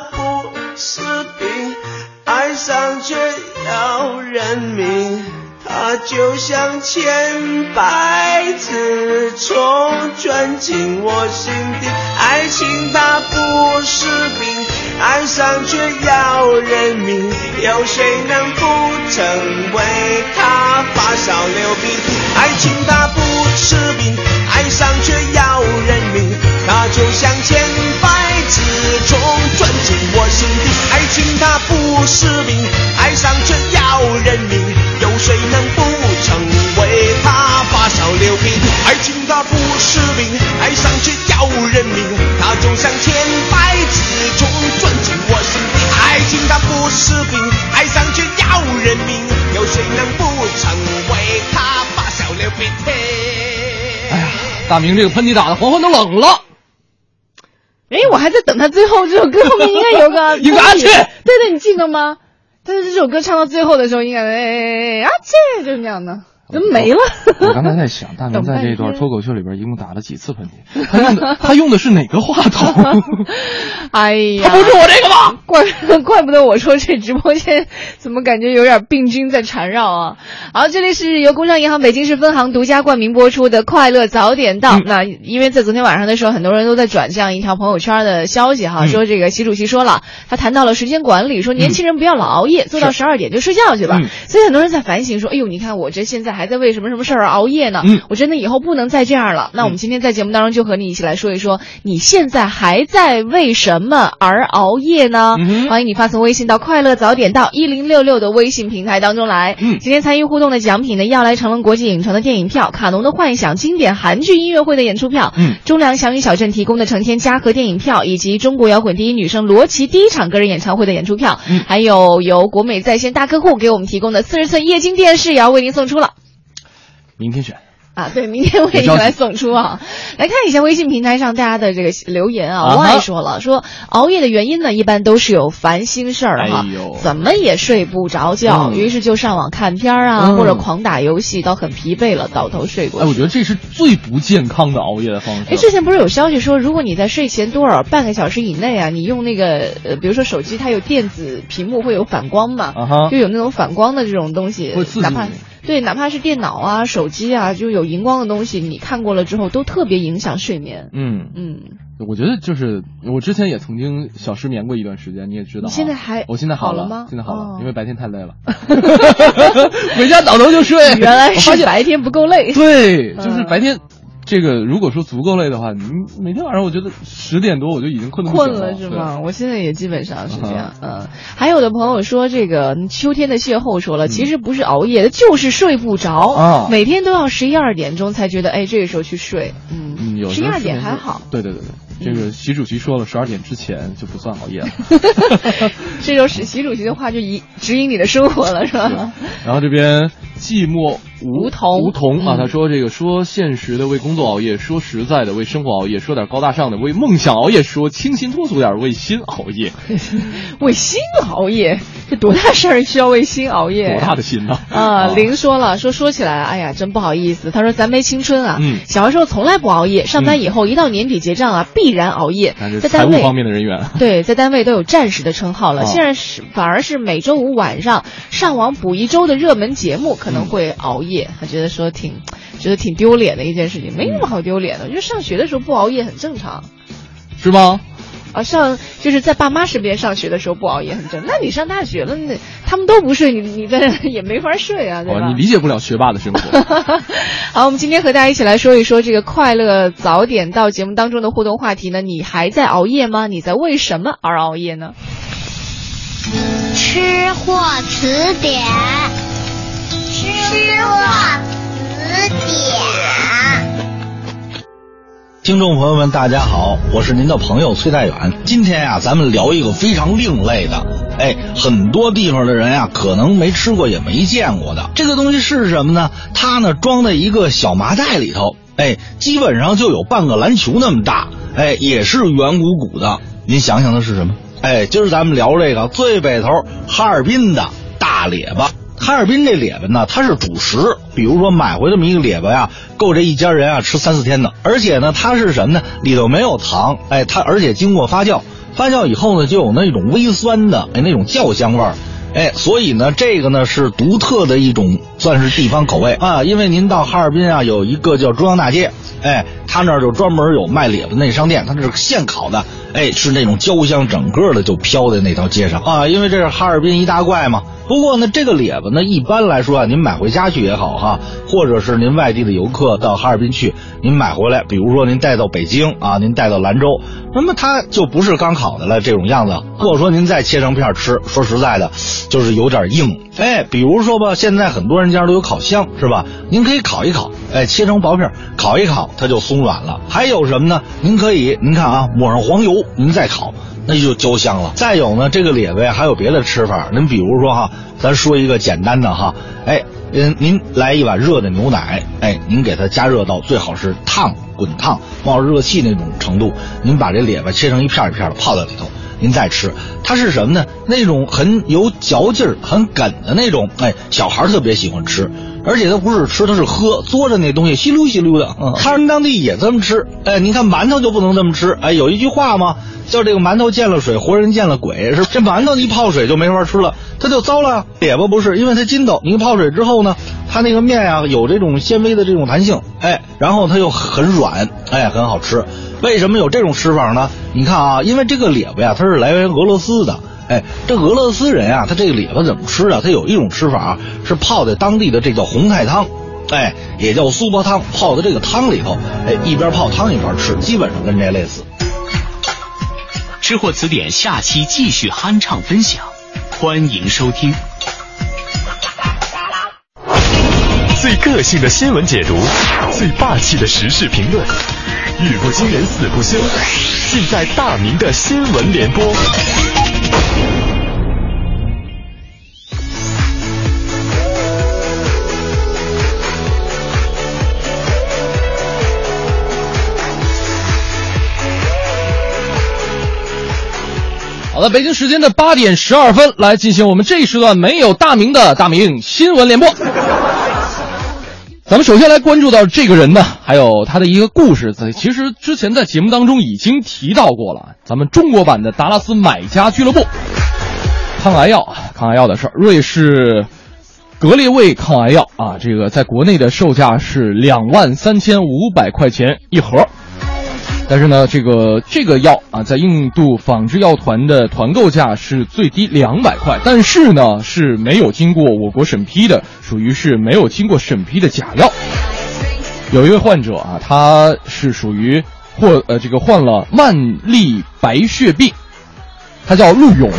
不是病，爱上却要人命，它就像千百次冲钻进我心底。爱情它不是病，爱上却要人命，有谁能不成为它发烧流鼻涕？爱情它不是病，爱上却要人命，它就像千百始终钻进我心底。爱情它不是病，爱上却要人命，有谁能不成为它发烧流鼻涕？爱情它不是病，爱上却要人命，它就像千百次冲钻进我心底。爱情它不是病，爱上却要人命，有谁能不成为它发烧流鼻涕？哎呀，大明这个喷嚏打的黄欢都冷了。哎，我还在等他最后这首歌后面应该有个 <laughs> 一个阿切对对，你记得吗？但是这首歌唱到最后的时候，应该哎阿切就是那样的，怎么没了？我刚才在想，大明在这段脱口秀里边一共打了几次喷嚏？他用的他用的是哪个话筒？<laughs> 哎呀，他不是我这个吗？怪怪不得我说这直播间怎么感觉有点病菌在缠绕啊！好，这里是由工商银行北京市分行独家冠名播出的《快乐早点到》。嗯那因为在昨天晚上的时候，很多人都在转这样一条朋友圈的消息哈，嗯说这个习主席说了，他谈到了时间管理，说年轻人不要老熬夜，做到十二点就睡觉去吧。嗯所以很多人在反省说，哎呦，你看我这现在还在为什么什么事儿而熬夜呢？嗯我真的以后不能再这样了。那我们今天在节目当中就和你一起来说一说，你现在还在为什么而熬夜呢？嗯欢迎你发送微信到“快乐早点到”一零六六的微信平台当中来。嗯今天参与互动的奖品呢，要来成龙国际影城的电影票、卡农的幻想经典韩剧音乐会的演出票，嗯中粮祥云小镇提供的成天嘉禾电影票，以及中国摇滚第一女生罗琦第一场个人演唱会的演出票，嗯还有由国美在线大客户给我们提供的四十寸液晶电视也要为您送出了。明天选。啊，对，明天为你来送出啊！来看一下微信平台上大家的这个留言啊，我爱说了，说熬夜的原因呢，一般都是有烦心事儿哈哎，怎么也睡不着觉，嗯于是就上网看片儿啊，嗯或者狂打游戏，到很疲惫了，倒头睡过哎，去。我觉得这是最不健康的熬夜的方式。哎，之前不是有消息说，如果你在睡前多少半个小时以内啊，你用那个呃，比如说手机，它有电子屏幕会有反光嘛，啊就有那种反光的这种东西会刺，激哪怕你对，哪怕是电脑啊、手机啊，就有荧光的东西，你看过了之后都特别影响睡眠。嗯，嗯，我觉得就是我之前也曾经小失眠过一段时间，你也知道啊。你现在还我现在了好了吗现在好了，哦因为白天太累了，<laughs> 回家倒头就睡。原来是白天不够累。对，就是嗯白天。这个如果说足够累的话，你每天晚上我觉得十点多我就已经困得困了是吗？我现在也基本上是这样，嗯。还有的朋友说，这个秋天的邂逅说了，其实不是熬夜的，就是睡不着。啊。每天都要十一二点钟才觉得，哎，这个时候去睡，嗯，十一二点还好。对对对对，这个习主席说了，十二点之前就不算熬夜了。<laughs> 这就是习主席的话，就引指引你的生活了，是吧？然后这边寂寞梧桐梧桐啊，嗯他说这个说现实的为工作熬夜，说实在的为生活熬夜，说点高大上的为梦想熬夜，说清新脱俗点为心熬夜，<laughs> 为心熬夜，这多大事儿需要为心熬夜？多大的心呢！啊，林说了，说说起来，哎呀，真不好意思。他说咱没青春啊，嗯小的时候从来不熬夜，上班以后一到年底结账啊，必然熬夜，在单位方面的人员。<laughs> 对，在单位都有战士的称号了。哦现在是反而是每周五晚上上网补一周的热门节目，可能会熬夜。他觉得说挺，觉得挺丢脸的一件事情，没什么好丢脸的。我觉得上学的时候不熬夜很正常。是吗？啊，上就是在爸妈身边上学的时候不熬夜很正。那你上大学了，那他们都不睡，你你在也没法睡啊，对吧？哦，你理解不了学霸的生活。<laughs> 好，我们今天和大家一起来说一说这个快乐早点到节目当中的互动话题呢。你还在熬夜吗？你在为什么而熬夜呢？吃货词典，吃货词典。听众朋友们，大家好，我是您的朋友崔太远。今天呀、咱们聊一个非常另类的，哎，很多地方的人呀、可能没吃过也没见过的这个东西是什么呢？它呢装在一个小麻袋里头，哎，基本上就有半个篮球那么大，哎，也是圆鼓鼓的。您想想它是什么？哎，今儿咱们聊这个最北头哈尔滨的大列巴。哈尔滨这列巴呢，它是主食，比如说买回这么一个列巴呀，够这一家人啊吃三四天的。而且呢，它是什么呢？里头没有糖，哎，它而且经过发酵，发酵以后呢，就有那种微酸的，哎，那种酵香味儿。哎，所以呢，这个呢是独特的一种，算是地方口味啊。因为您到哈尔滨啊，有一个叫中央大街，哎，他那儿就专门有卖列子那商店，他那是现烤的，哎，是那种焦香，整个的就飘在那条街上啊。因为这是哈尔滨一大怪嘛。不过呢，这个列子呢，一般来说啊，您买回家去也好哈，或者是您外地的游客到哈尔滨去，您买回来，比如说您带到北京啊，您带到兰州，那么它就不是刚烤的了这种样子。或者说您再切成片吃，说实在的，就是有点硬。哎，比如说吧，现在很多人家都有烤箱，是吧？您可以烤一烤，哎，切成薄片，烤一烤，它就松软了。还有什么呢？您可以，您看啊，抹上黄油，您再烤。那就焦香了。再有呢，这个列巴还有别的吃法。您比如说哈，咱说一个简单的哈，哎，嗯，您来一碗热的牛奶，哎，您给它加热到最好是烫滚烫冒着热气那种程度，您把这列巴切成一片一片的泡在里头，您再吃，它是什么呢？那种很有嚼劲儿、很梗的那种，哎，小孩特别喜欢吃，而且它不是吃，它是喝，嘬着那东西，吸溜吸溜的。哈尔滨当地也这么吃，哎，您看馒头就不能这么吃，哎，有一句话吗？叫这个馒头见了水，活人见了鬼，是这馒头一泡水就没法吃了，它就糟了。列巴不是，因为它筋道，你泡水之后呢，它那个面呀有这种纤维的这种弹性，哎，然后它又很软，哎，很好吃。为什么有这种吃法呢？你看啊，因为这个列巴呀，它是来源于俄罗斯的，哎，这俄罗斯人啊，他这个列巴怎么吃啊？他有一种吃法是泡在当地的这叫红菜汤，哎，也叫苏泊汤，泡在这个汤里头，哎，一边泡汤一边吃，基本上跟这类似。吃货词典下期继续酣畅分享，欢迎收听。最个性的新闻解读，最霸气的时事评论，语不惊人死不休，尽在大明的新闻联播。好的，北京时间的八点十二分，来进行我们这一时段没有大名的大名新闻联播。咱们首先来关注到这个人呢，还有他的一个故事。在其实之前在节目当中已经提到过了，咱们中国版的达拉斯买家俱乐部，抗癌药，抗癌药的事儿，瑞士格列卫抗癌药啊，这个在国内的售价是两万三千五百块钱一盒。但是呢，这个这个药啊，在印度仿制药团的团购价是最低两百块，但是呢是没有经过我国审批的，属于是没有经过审批的假药。有一位患者啊，他是属于或呃这个患了慢粒白血病，他叫陆勇，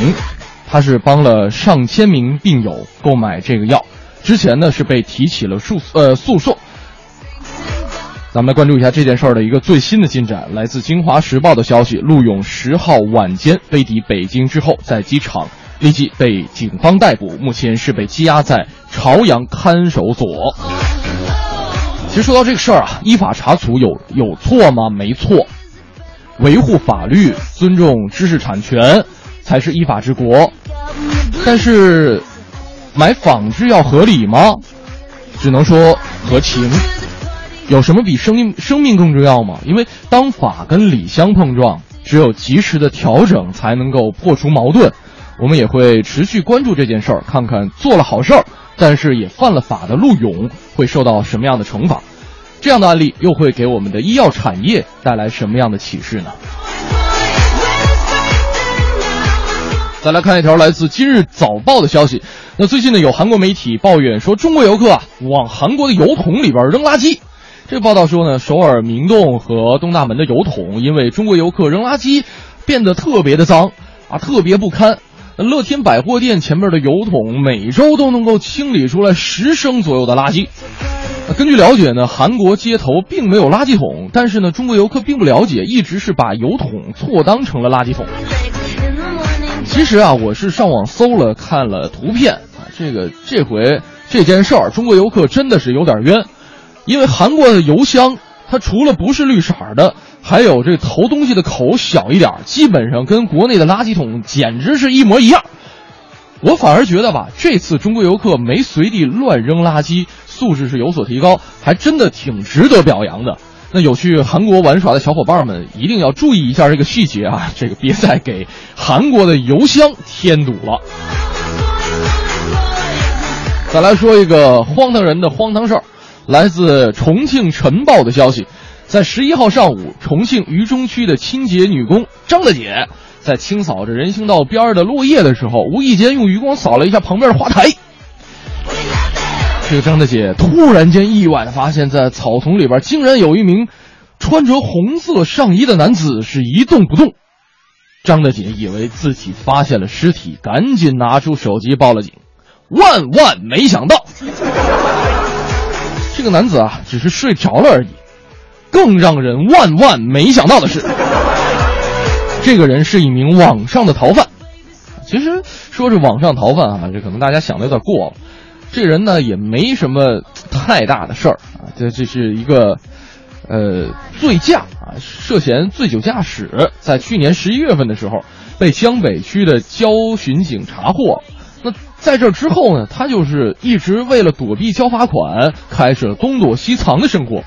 他是帮了上千名病友购买这个药，之前呢是被提起了诉呃诉讼。咱们来关注一下这件事儿的一个最新的进展。来自《京华时报》的消息，陆勇十号晚间飞抵北京之后，在机场立即被警方逮捕，目前是被羁押在朝阳看守所。其实说到这个事儿啊，依法查处有有错吗？没错，维护法律、尊重知识产权才是依法治国。但是，买仿制药合理吗？只能说合情。有什么比生命生命更重要吗？因为当法跟理相碰撞，只有及时的调整才能够破除矛盾。我们也会持续关注这件事儿，看看做了好事儿，但是也犯了法的陆勇会受到什么样的惩罚。这样的案例又会给我们的医药产业带来什么样的启示呢？再来看一条来自《今日早报》的消息。那最近呢，有韩国媒体抱怨说，中国游客啊往韩国的油桶里边扔垃圾。这报道说呢，首尔明洞和东大门的油桶因为中国游客扔垃圾，变得特别的脏啊，特别不堪。乐天百货店前面的油桶每周都能够清理出来十升左右的垃圾。根据了解呢，韩国街头并没有垃圾桶，但是呢，中国游客并不了解，一直是把油桶错当成了垃圾桶。其实啊，我是上网搜了看了图片啊，这个这回这件事儿，中国游客真的是有点冤。因为韩国的油箱，它除了不是绿色的，还有这投东西的口小一点，基本上跟国内的垃圾桶简直是一模一样。我反而觉得吧，这次中国游客没随地乱扔垃圾，素质是有所提高，还真的挺值得表扬的。那有去韩国玩耍的小伙伴们一定要注意一下这个细节啊，这个别再给韩国的油箱添堵了。再来说一个荒唐人的荒唐事儿，来自重庆晨报的消息，在十一号上午，重庆渝中区的清洁女工张大姐在清扫着人行道边的落叶的时候，无意间用余光扫了一下旁边的花台。这个张大姐突然间意外的发现，在草丛里边竟然有一名穿着红色上衣的男子是一动不动。张大姐以为自己发现了尸体，赶紧拿出手机报了警。万万没想到，这个男子啊，只是睡着了而已。更让人万万没想到的是，这个人是一名网上的逃犯。其实说是网上逃犯啊，这可能大家想的有点过了。这人呢也没什么太大的事儿啊，这这是一个呃醉驾啊，涉嫌醉酒驾驶，在去年十一月份的时候被江北区的交巡警查获。在这之后呢，他就是一直为了躲避交罚款，开始了东躲西藏的生活。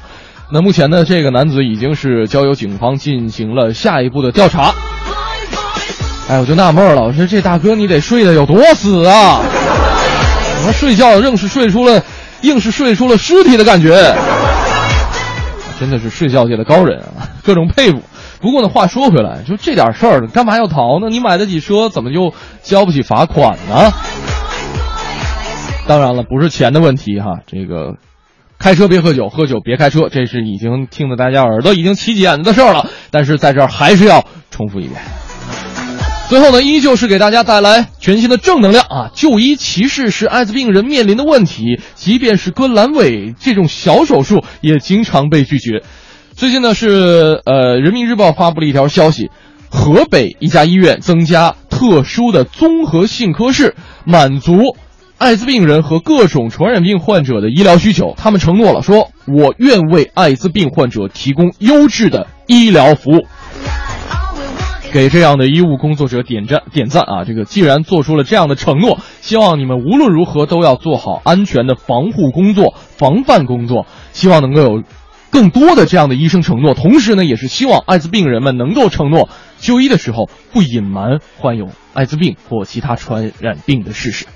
那目前呢，这个男子已经是交由警方进行了下一步的调查。哎，我就纳闷了，我说这大哥你得睡得有多死啊？怎么睡觉硬是睡出了，硬是睡出了尸体的感觉？真的是睡觉界的高人啊，各种佩服。不过呢，话说回来，就这点事儿，干嘛要逃呢？你买得起车，怎么就交不起罚款呢？当然了，不是钱的问题哈，这个。开车别喝酒，喝酒别开车，这是已经听得大家耳朵已经起茧子的事儿了。但是在这儿还是要重复一遍。最后呢，依旧是给大家带来全新的正能量啊！就医歧视是艾滋病人面临的问题，即便是割阑尾这种小手术，也经常被拒绝。最近呢，是呃，人民日报发布了一条消息：河北一家医院增加特殊的综合性科室，满足。艾滋病人和各种传染病患者的医疗需求，他们承诺了，说我愿为艾滋病患者提供优质的医疗服务。给这样的医务工作者点赞点赞啊！这个既然做出了这样的承诺，希望你们无论如何都要做好安全的防护工作、防范工作。希望能够有更多的这样的医生承诺，同时呢，也是希望艾滋病人们能够承诺就医的时候不隐瞒患有艾滋病或其他传染病的事实。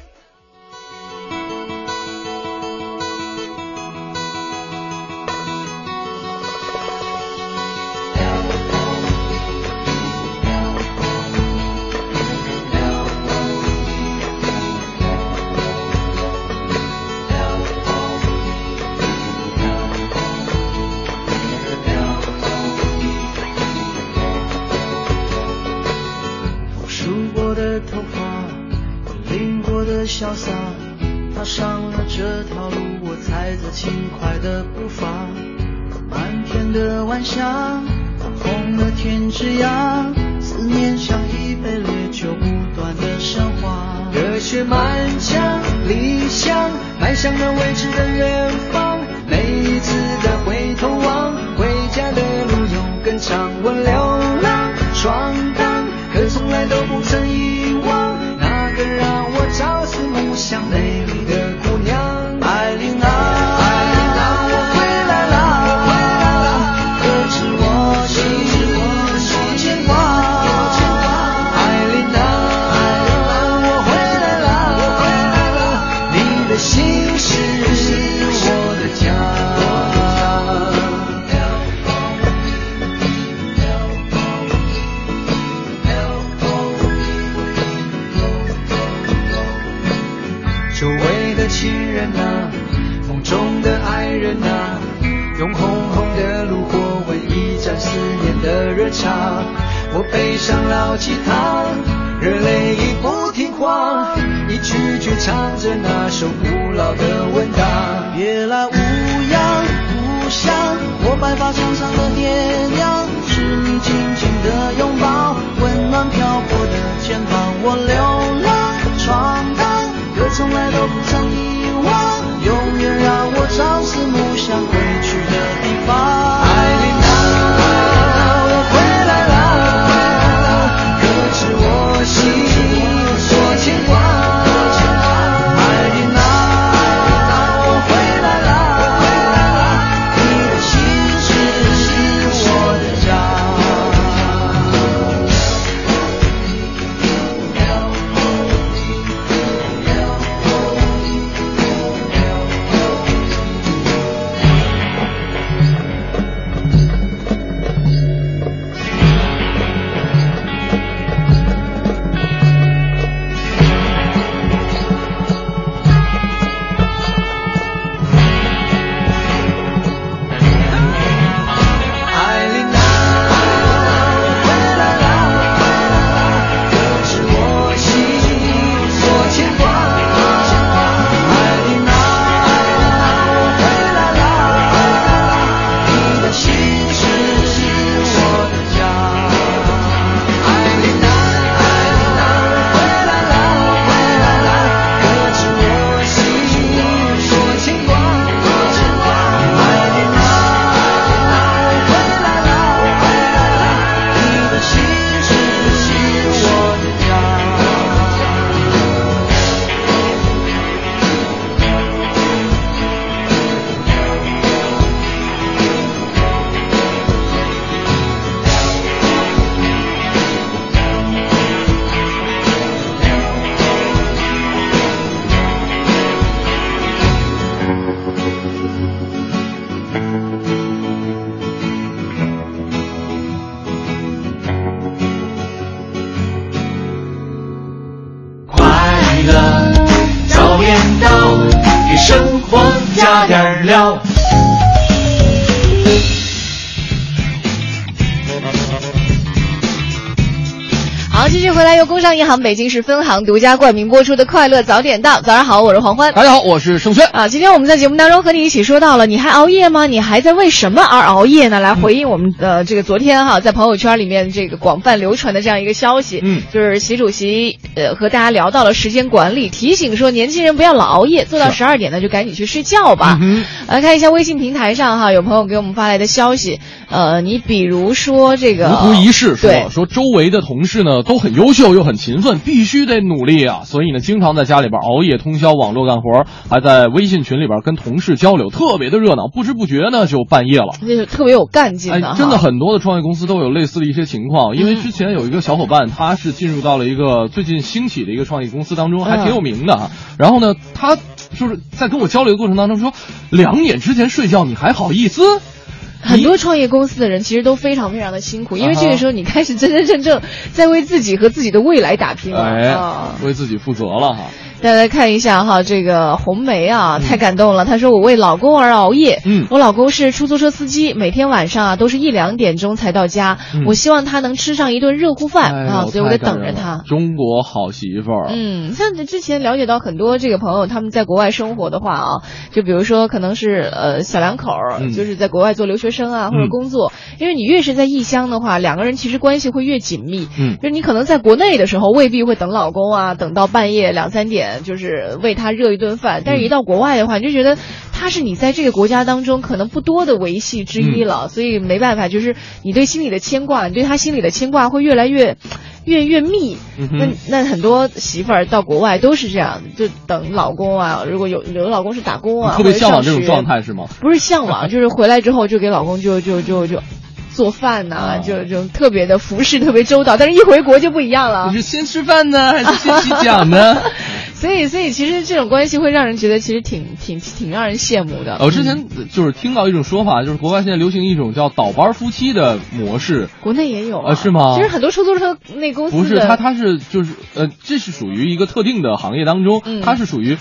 潇洒踏上了这条路，我踩着轻快的步伐，满天的晚霞，红了天之涯，思念像一杯烈酒，不断的升华，热血满腔，理想迈向那未知的远方，每一次再回头望，回家的路有更长，我流浪闯荡，可从来都不曾。我背上老吉他，热泪已不听话，一曲曲唱着那首古老的问答。别来无恙，故乡，我白发苍苍的爹娘，是你紧紧的拥抱，温暖漂泊的肩膀。我流浪闯荡，歌从来都不曾遗忘，永远让我朝思暮想。行北京市分行独家冠名播出的《快乐早点到》。早上好，我是黄欢。大家好，我是盛轩。啊，今天我们在节目当中和你一起说到了，你还熬夜吗？你还在为什么而熬夜呢？来回应我们的这个昨天哈，在朋友圈里面这个广泛流传的这样一个消息，嗯，就是习主席呃和大家聊到了时间管理，提醒说年轻人不要老熬夜，做到十二点呢就赶紧去睡觉吧。嗯，来看一下微信平台上哈，有朋友给我们发来的消息，呃，你比如说这个如图一事说对说周围的同事呢都很优秀又很勤奋，必须得努力啊，所以呢经常在家里边熬夜通宵网络干活，还在微信群里边跟同事交流，特别的热闹，不知不觉呢就半夜了。那是特别有干劲的，哎，真的很多的创业公司都有类似的一些情况，因为之前有一个小伙伴，他是进入到了一个最近兴起的一个创业公司当中，还挺有名的啊。然后呢，他就是在跟我交流的过程当中说，两点之前睡觉你还好意思？很多创业公司的人其实都非常非常的辛苦，因为这个时候你开始真真正正在为自己和自己的未来打拼了。为自己负责了哈。大家来看一下哈，这个红梅啊，太感动了。她说：“我为老公而熬夜。嗯，我老公是出租车司机，每天晚上啊都是一两点钟才到家。嗯我希望他能吃上一顿热乎饭、哎啊，所以我得等着他。中国好媳妇儿。嗯，像之前了解到很多这个朋友，他们在国外生活的话啊，就比如说可能是呃小两口儿，嗯就是在国外做留学生啊或者嗯工作，因为你越是在异乡的话，两个人其实关系会越紧密。嗯就是你可能在国内的时候未必会等老公啊，等到半夜两三点，就是为他热一顿饭，但是一到国外的话，你就觉得他是你在这个国家当中可能不多的维系之一了，所以没办法，就是你对心里的牵挂，你对他心里的牵挂会越来越。越越密，那那很多媳妇儿到国外都是这样，就等老公啊。如果有有的老公是打工啊，特别向往这种状态是吗？不是向往，就是回来之后就给老公就就就就做饭呐、哦就就特别的服侍特别周到。但是一回国就不一样了你。是先吃饭呢，还是先洗脚呢？<laughs> 所以所以其实这种关系会让人觉得其实挺挺挺让人羡慕的。呃我之前就是听到一种说法，就是国外现在流行一种叫倒班夫妻的模式。国内也有啊，呃是吗其实很多出租车那公司不是，的它它是就是呃，这是属于一个特定的行业当中，嗯它是属于，呃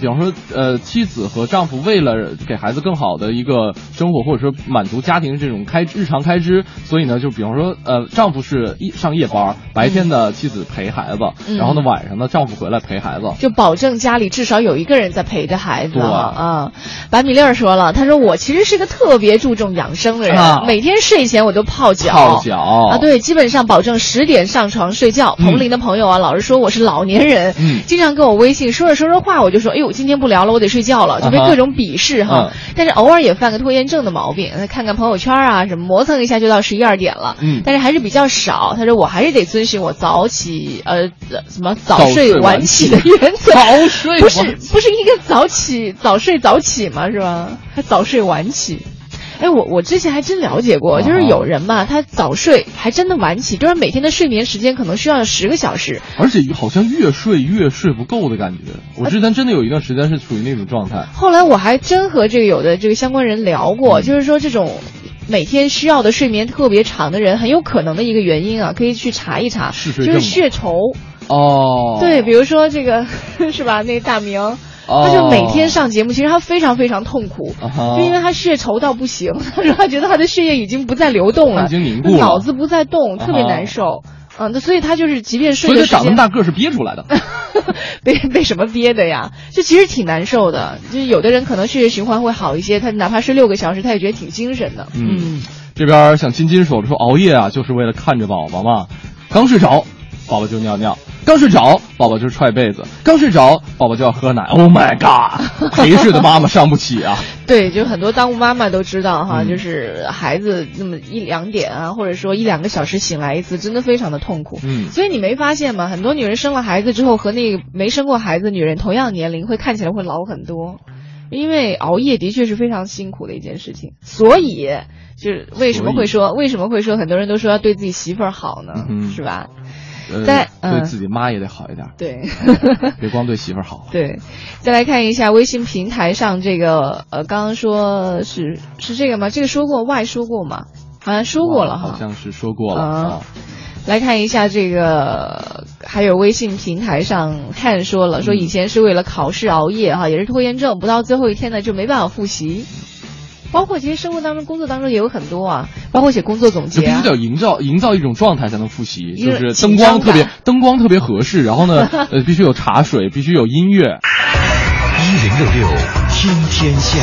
比方说呃，妻子和丈夫为了给孩子更好的一个生活，或者说满足家庭这种开日常开支，所以呢，就比方说呃，丈夫是一上夜班，白天的妻子陪孩子，嗯然后呢晚上呢丈夫回来陪孩子。就保证家里至少有一个人在陪着孩子对啊。白米粒儿说了，他说我其实是个特别注重养生的人，啊每天睡前我都泡脚。泡脚啊，对，基本上保证十点上床睡觉。嗯同龄的朋友啊，老是说我是老年人，嗯经常跟我微信说着说着话，我就说，哎呦，今天不聊了，我得睡觉了，就被各种鄙视哈。嗯但是偶尔也犯个拖延症的毛病，看看朋友圈啊什么，磨蹭一下就到十一二点了。嗯但是还是比较少。他说我还是得遵循我早起呃什么早早睡睡晚晚起起的原则。早睡不是不是应该早起早睡早起吗？是吧？还早睡晚起。哎，我我之前还真了解过，就是有人嘛，他早睡还真的晚起，就是每天的睡眠时间可能需要十个小时。而且好像越睡越睡不够的感觉。我之前真的有一段时间是处于那种状态。后来我还真和这个有的这个相关人聊过，就是说这种每天需要的睡眠特别长的人，很有可能的一个原因啊，可以去查一查，就是血稠。哦，对，比如说这个 <laughs> 是吧？那个大明。哦他就每天上节目，其实他非常非常痛苦，就因为他血稠到不行。<laughs> 他说他觉得他的血液已经不再流动了，他已经凝固了脑子不再动，特别难受。嗯，那所以他就是即便睡所以他的时间长那么大个是憋出来的。<laughs> 被被什么憋的呀？就其实挺难受的。就是有的人可能血液循环会好一些，他哪怕睡六个小时，他也觉得挺精神的。嗯，这边像金金说的，说熬夜啊，就是为了看着宝宝嘛。刚睡着，宝宝就尿尿；刚睡着，宝宝就踹被子；刚睡着，宝宝就要喝奶。Oh my god！<laughs> 陪睡的妈妈伤不起啊。对，就很多当务妈妈都知道哈，嗯就是孩子那么一两点啊，或者说一两个小时醒来一次，真的非常的痛苦。嗯所以你没发现吗？很多女人生了孩子之后，和那个没生过孩子的女人同样年龄，会看起来会老很多。因为熬夜的确是非常辛苦的一件事情，所以就是为什么会说为什么会说很多人都说要对自己媳妇儿好呢？嗯是吧？呃，在嗯对自己妈也得好一点，对，别光对媳妇儿好。<laughs> 对，再来看一下微信平台上这个呃，刚刚说是是这个吗？这个说过，Y 说过吗？好像说过了哈。好像是说过了嗯啊。来看一下这个还有微信平台上看说了，说以前是为了考试熬夜哈，也是拖延症，不到最后一天呢就没办法复习。包括其实生活当中、工作当中也有很多啊，包括写工作总结、啊，就必须得营造营造一种状态才能复习，就是灯光特别灯光特别合适，然后呢，<laughs> 呃，必须有茶水，必须有音乐。一零六六听天下。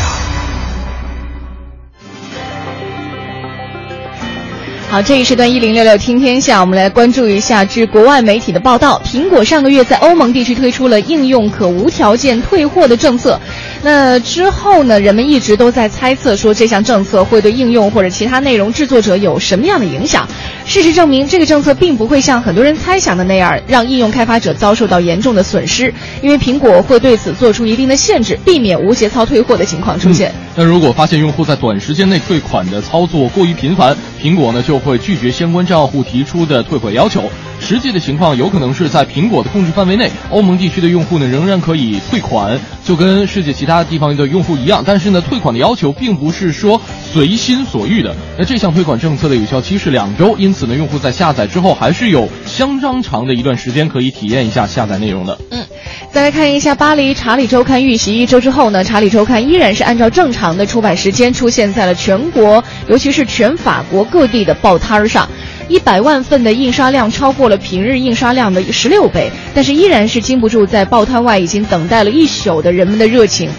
好，这一时段一零六六听天下，我们来关注一下据国外媒体的报道，苹果上个月在欧盟地区推出了应用可无条件退货的政策。那之后呢，人们一直都在猜测说这项政策会对应用或者其他内容制作者有什么样的影响。事实证明，这个政策并不会像很多人猜想的那样，让应用开发者遭受到严重的损失，因为苹果会对此做出一定的限制，避免无节操退货的情况出现。那如果发现用户在短时间内退款的操作过于频繁，苹果呢就会拒绝相关账户提出的退款要求。实际的情况有可能是在苹果的控制范围内，欧盟地区的用户呢仍然可以退款，就跟世界其他其他地方的用户一样。但是呢，退款的要求并不是说随心所欲的。那这项退款政策的有效期是两周，因此呢，用户在下载之后还是有相当长的一段时间可以体验一下下载内容的。嗯，再来看一下巴黎《查理周刊》遇袭一周之后呢，《查理周刊》依然是按照正常的出版时间出现在了全国，尤其是全法国各地的报摊儿上。一百万份的印刷量超过了平日印刷量的十六倍，但是依然是经不住在报摊外已经等待了一宿的人们的热情。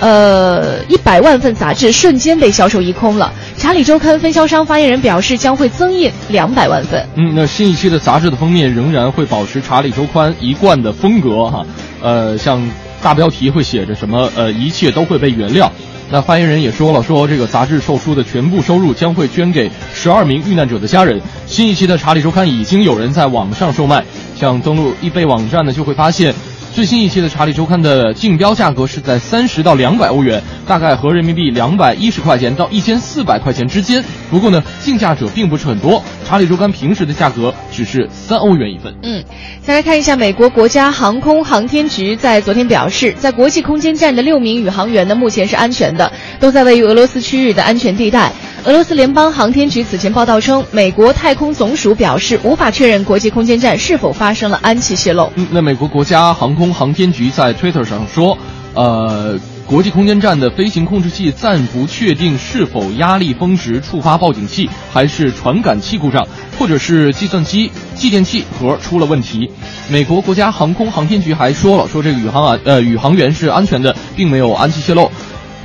呃，一百万份杂志瞬间被销售一空了。查理周刊分销商发言人表示，将会增印两百万份。嗯，那新一期的杂志的封面仍然会保持查理周刊一贯的风格哈，呃，像大标题会写着什么呃，一切都会被原谅。那发言人也说了，说这个杂志售出的全部收入将会捐给十二名遇难者的家人。新一期的查理周刊已经有人在网上售卖，像登录易贝网站呢，就会发现。最新一期的《查理周刊》的竞标价格是在三十到两百欧元，大概合人民币两百一十块钱到一千四百块钱之间。不过呢，竞价者并不是很多，《查理周刊》平时的价格只是三欧元一份。嗯，再来看一下美国国家航空航天局在昨天表示，在国际空间站的六名宇航员呢，目前是安全的，都在位于俄罗斯区域的安全地带。俄罗斯联邦航天局此前报道称，美国太空总署表示无法确认国际空间站是否发生了氨气泄漏。嗯，那美国国家航空航天局在 Twitter 上说，呃，国际空间站的飞行控制器暂不确定是否压力峰值触发报警器，还是传感器故障，或者是计算机继电器盒出了问题。美国国家航空航天局还说了，说这个宇航啊呃宇航员是安全的，并没有氨气泄漏。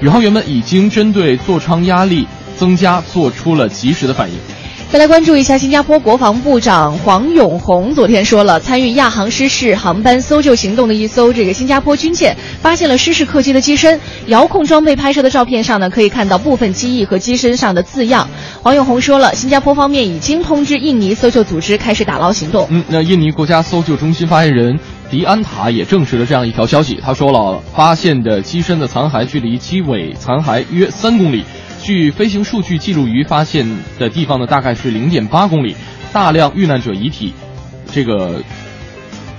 宇航员们已经针对座舱压力。增加做出了及时的反应。再来关注一下，新加坡国防部长黄永红昨天说了，参与亚航失事航班搜救行动的一艘这个新加坡军舰发现了失事客机的机身，遥控装备拍摄的照片上呢，可以看到部分机翼和机身上的字样。黄永红说了，新加坡方面已经通知印尼搜救组织开始打捞行动。嗯，那印尼国家搜救中心发言人迪安塔也证实了这样一条消息，他说了，发现的机身的残骸距离机尾残骸约三公里。据飞行数据记录仪发现的地方呢，大概是零点八公里，大量遇难者遗体，这个，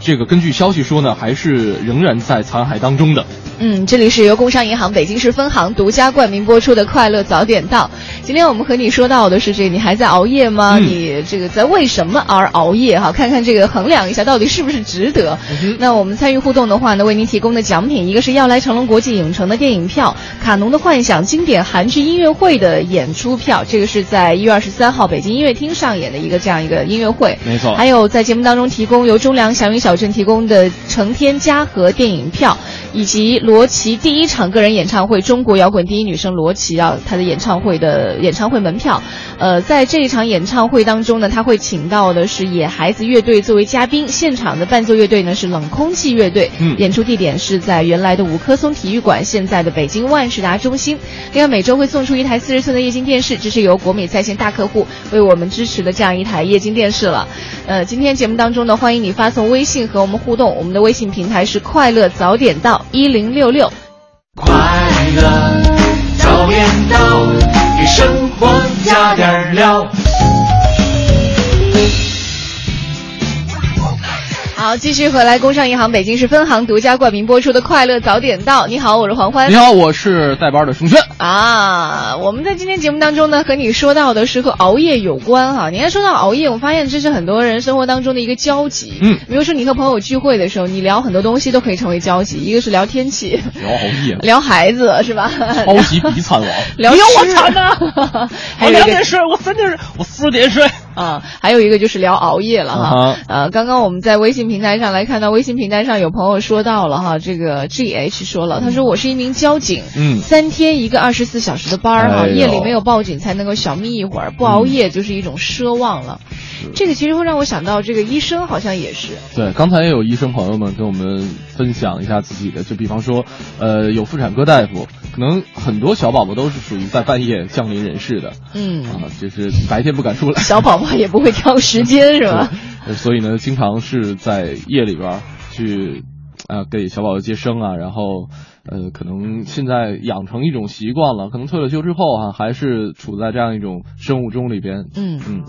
这个根据消息说呢，还是仍然在残骸当中的。嗯，这里是由工商银行北京市分行独家冠名播出的《快乐早点到》。今天我们和你说到的是这个，你还在熬夜吗？嗯、你这个在为什么而熬夜？哈，看看这个衡量一下到底是不是值得。嗯、那我们参与互动的话呢，为您提供的奖品一个是要来成龙国际影城的电影票，《卡农的幻想》经典韩剧音乐会的演出票，这个是在一月二十三号北京音乐厅上演的一个这样一个音乐会。没错。还有在节目当中提供由中粮祥云小镇提供的成天嘉禾电影票，以及罗琦第一场个人演唱会，中国摇滚第一女生罗琦啊，她的演唱会的演唱会门票。呃，在这一场演唱会当中呢，她会请到的是野孩子乐队作为嘉宾，现场的伴奏乐队呢是冷空气乐队。嗯，演出地点是在原来的五棵松体育馆，现在的北京万事达中心。另外，每周会送出一台四十寸的液晶电视，这是由国美在线大客户为我们支持的这样一台液晶电视了。呃，今天节目当中呢，欢迎你发送微信和我们互动，我们的微信平台是快乐早点到一零六六。快乐早点到，给生活加点料。好，继续回来，工商银行北京市分行独家冠名播出的《快乐早点到》。你好，我是黄欢。你好，我是带班的熊轩。啊，我们在今天节目当中呢，和你说到的是和熬夜有关哈。你看说到熬夜，我发现这是很多人生活当中的一个交集。嗯，比如说你和朋友聚会的时候，你聊很多东西都可以成为交集，一个是聊天气，聊熬夜，<laughs> 聊孩子是吧？超级比惨王，<laughs> 聊我吃惨呐！<laughs> 我两点睡，我三点睡，我四点睡。啊，还有一个就是聊熬夜了哈。啊呃，刚刚我们在微信平台上来看到，微信平台上有朋友说到了哈，这个 G H 说了，他说我是一名交警，嗯。三天一个二十四小时的班儿哈，哎夜里没有报警才能够小眯一会儿，不熬夜就是一种奢望了。这个其实会让我想到，这个医生好像也是，对，刚才也有医生朋友们跟我们分享一下自己的，就比方说，呃，有妇产科大夫，可能很多小宝宝都是属于在半夜降临人世的，嗯，啊，就是白天不敢出来，<laughs> 小宝宝也不会挑时间是吧？所以呢，经常是在夜里边儿去，啊、给小宝宝接生啊，然后，呃，可能现在养成一种习惯了，可能退了休之后啊，还是处在这样一种生物钟里边，嗯嗯，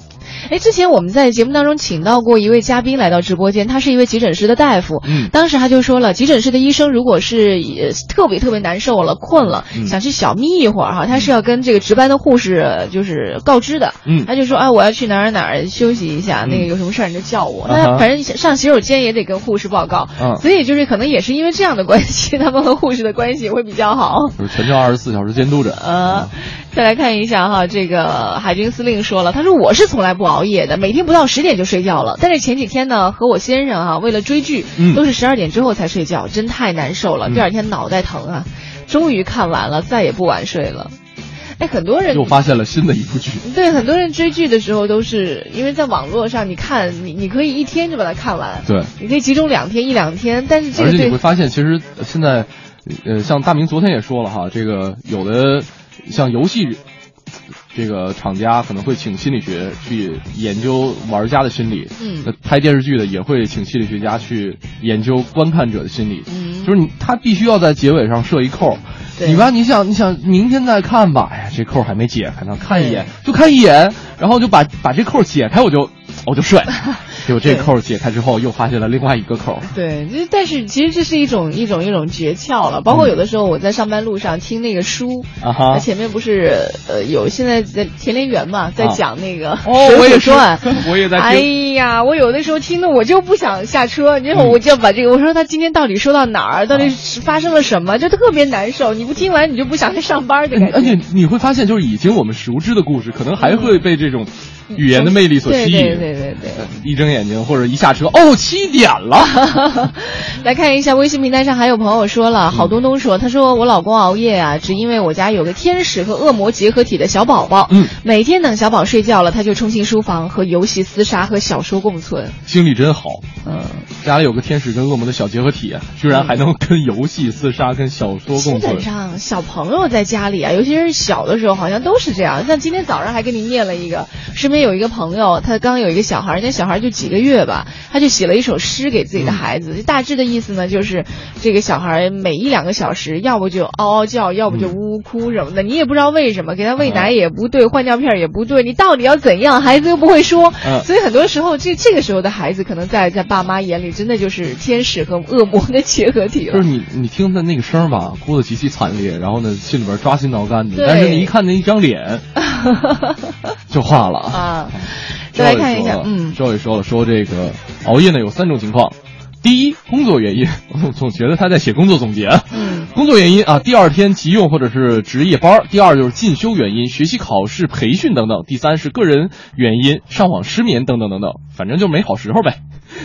哎，之前我们在节目当中请到过一位嘉宾来到直播间，他是一位急诊室的大夫。嗯当时他就说了，急诊室的医生如果是呃特别特别难受了、困了，嗯想去小眯一会儿哈，他是要跟这个值班的护士呃就是告知的。嗯他就说啊，我要去哪儿哪儿休息一下，那个有什么事儿你就叫我。那反正上洗手间也得跟护士报告。嗯所以就是可能也是因为这样的关系，他们和护士的关系会比较好。<laughs> 就是全程二十四小时监督着，呃，再来看一下哈，这个海军司令说了，他说我是从来不熬夜的，每天不到十点就睡觉了。但是前几天呢，和我先生哈，为了追剧，嗯都是十二点之后才睡觉，真太难受了。嗯第二天脑袋疼啊，终于看完了，再也不晚睡了。哎，很多人又发现了新的一部剧。<laughs> 对很多人追剧的时候都是因为在网络上，你看你你可以一天就把它看完，对，你可以集中两天一两天，但是这而且你会发现，其实现在，呃，像大明昨天也说了哈，这个有的像游戏，这个厂家可能会请心理学去研究玩家的心理，嗯那拍电视剧的也会请心理学家去研究观看者的心理，嗯就是你他必须要在结尾上设一扣。对你吧，你想，你想明天再看吧。哎呀，这扣还没解开呢，看一眼就看一眼，然后就把把这扣解开，我就我就睡。<laughs> 结果这扣解开之后，又发现了另外一个扣。对，就但是其实这是一种一种一种诀窍了。包括有的时候我在上班路上听那个书，啊哈那前面不是呃有现在在田连元嘛，在讲那个哦水我也是浒传，我也在哎呀，我有的时候听的我就不想下车，你知道嗯我就要把这个我说他今天到底说到哪儿，到底是发生了什么，就特别难受。你不听完你就不想去上班的感觉。而且你会发现，就是已经我们熟知的故事，可能还会被这种语言的魅力所吸引。对对对对对。一睁眼睛或者一下车，哦，七点了。<laughs> 来看一下微信平台上还有朋友说了，郝东东说，他说我老公熬夜啊，只因为我家有个天使和恶魔结合体的小宝宝，嗯，每天等小宝睡觉了，他就冲进书房和游戏厮杀和小说共存，心里真好。嗯，家里有个天使跟恶魔的小结合体，居然还能跟游戏厮杀、跟小说共存基本。上小朋友在家里啊，尤其是小的时候，好像都是这样。像今天早上还给你念了一个，身边有一个朋友，他刚有一个小孩，那小孩就几个月吧，他就写了一首诗给自己的孩子。大致的意思呢，就是这个小孩每一两个小时，要不就嗷嗷叫，要不就呜呜哭什么的，你也不知道为什么，给他喂奶也不对，换尿片也不对，你到底要怎样？孩子又不会说，嗯所以很多时候这这个时候的孩子，可能在在爸妈眼里，真的就是天使和恶魔的结合体了。就是你，你听他那个声吧，哭得极其惨烈，然后呢，心里边抓心挠肝的。但是你一看那一张脸，<laughs> 就化了啊。再来看一下，嗯，周也说了，说这个熬夜呢有三种情况。第一，工作原因，<laughs> 我总觉得他在写工作总结。嗯，工作原因啊，第二天急用或者是值夜班。第二就是进修原因，学习、考试、培训等等。第三是个人原因，上网失眠等等等等，反正就没好时候呗。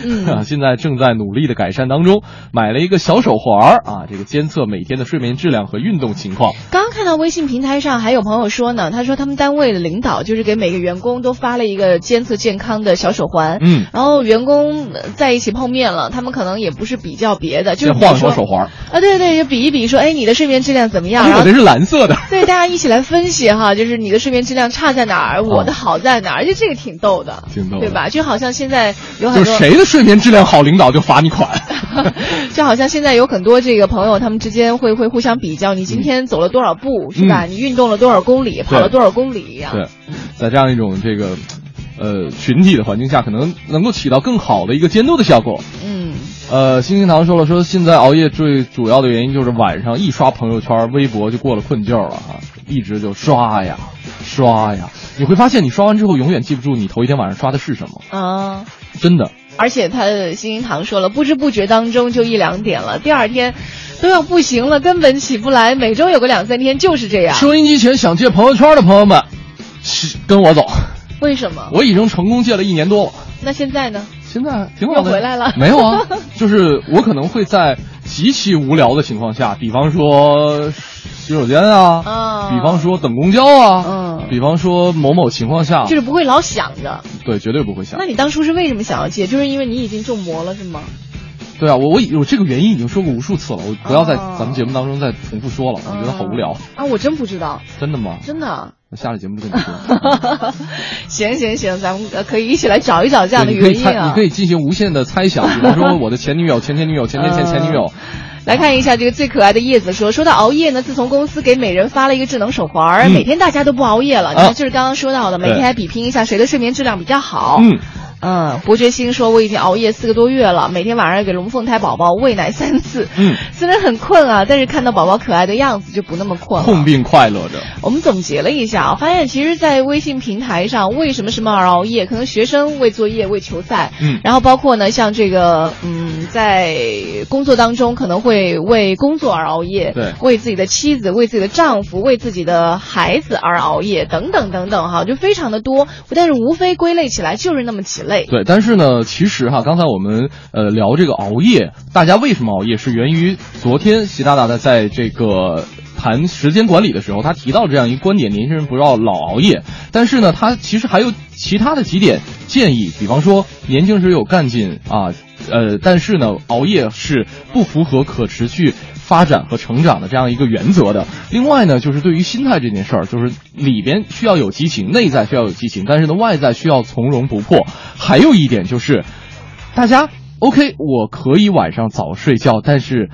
嗯啊，<laughs> 现在正在努力的改善当中，买了一个小手环儿啊，这个监测每天的睡眠质量和运动情况。刚刚看到微信平台上还有朋友说呢，他说他们单位的领导就是给每个员工都发了一个监测健康的小手环，嗯，然后员工呃在一起碰面了，他们可能也不是比较别的，就是先换小手环儿啊，对对，就比一比说，哎，你的睡眠质量怎么样？然后哎我的是蓝色的。<laughs> 对，大家一起来分析哈，就是你的睡眠质量差在哪儿，我的好在哪儿，就这个挺逗的，挺逗对吧？就好像现在有很就多谁的睡眠质量好，领导就罚你款。<laughs> 就好像现在有很多这个朋友，他们之间会会互相比较，你今天走了多少步，是吧？你运动了多少公里，跑了多少公里一样。对，在这样一种这个呃群体的环境下，可能能够起到更好的一个监督的效果。嗯，呃，星星堂说了，说现在熬夜最主要的原因就是晚上一刷朋友圈、微博就过了困劲儿了哈，一直就刷呀刷呀，你会发现你刷完之后永远记不住你头一天晚上刷的是什么，啊。真的。而且他的星星堂说了，不知不觉当中就一两点了，第二天都要不行了，根本起不来。每周有个两三天就是这样。收音机前想借朋友圈的朋友们，是跟我走。为什么？我已经成功借了一年多了。那现在呢？现在挺好的。回来了？没有啊，<laughs> 就是我可能会在极其无聊的情况下，比方说洗手间啊，啊比方说等公交啊，嗯，比方说某某情况下，就是不会老想着。对，绝对不会想那。你当初是为什么想要戒？就是因为你已经中魔了，是吗？对啊，我我我这个原因已经说过无数次了，我不要在哦咱们节目当中再重复说了，我觉得好无聊。啊，我真不知道，真的吗？真的。那下了节目就跟你说。<laughs> 行行行，咱们呃可以一起来找一找这样的对你可以猜，原因啊。你可以进行无限的猜想，比方说我的前女友、前前女友、前前前前女友。来看一下这个最可爱的叶子说，说到熬夜呢，自从公司给每人发了一个智能手环儿，嗯每天大家都不熬夜了。你啊看，就是刚刚说到的，每天对还比拼一下谁的睡眠质量比较好。嗯。嗯，伯爵星说我已经熬夜四个多月了，每天晚上要给龙凤胎宝宝喂奶三次。嗯，虽然很困啊，但是看到宝宝可爱的样子就不那么困了。痛并快乐着。我们总结了一下啊，发现其实，在微信平台上，为什么什么而熬夜？可能学生为作业、为球赛，嗯然后包括呢，像这个，嗯，在工作当中可能会为工作而熬夜，对为自己的妻子、为自己的丈夫、为自己的孩子而熬夜，等等等等，哈，就非常的多。但是无非归类起来就是那么几对，但是呢，其实哈，刚才我们呃聊这个熬夜，大家为什么熬夜，是源于昨天习大大在在这个谈时间管理的时候，他提到这样一个观点：年轻人不要老熬夜。但是呢，他其实还有其他的几点建议，比方说年轻时有干劲啊，呃，但是呢，熬夜是不符合可持续。发展和成长的这样一个原则的。另外呢，就是对于心态这件事儿，就是里边需要有激情，内在需要有激情，但是呢，外在需要从容不迫。还有一点就是，大家 OK，我可以晚上早睡觉，但是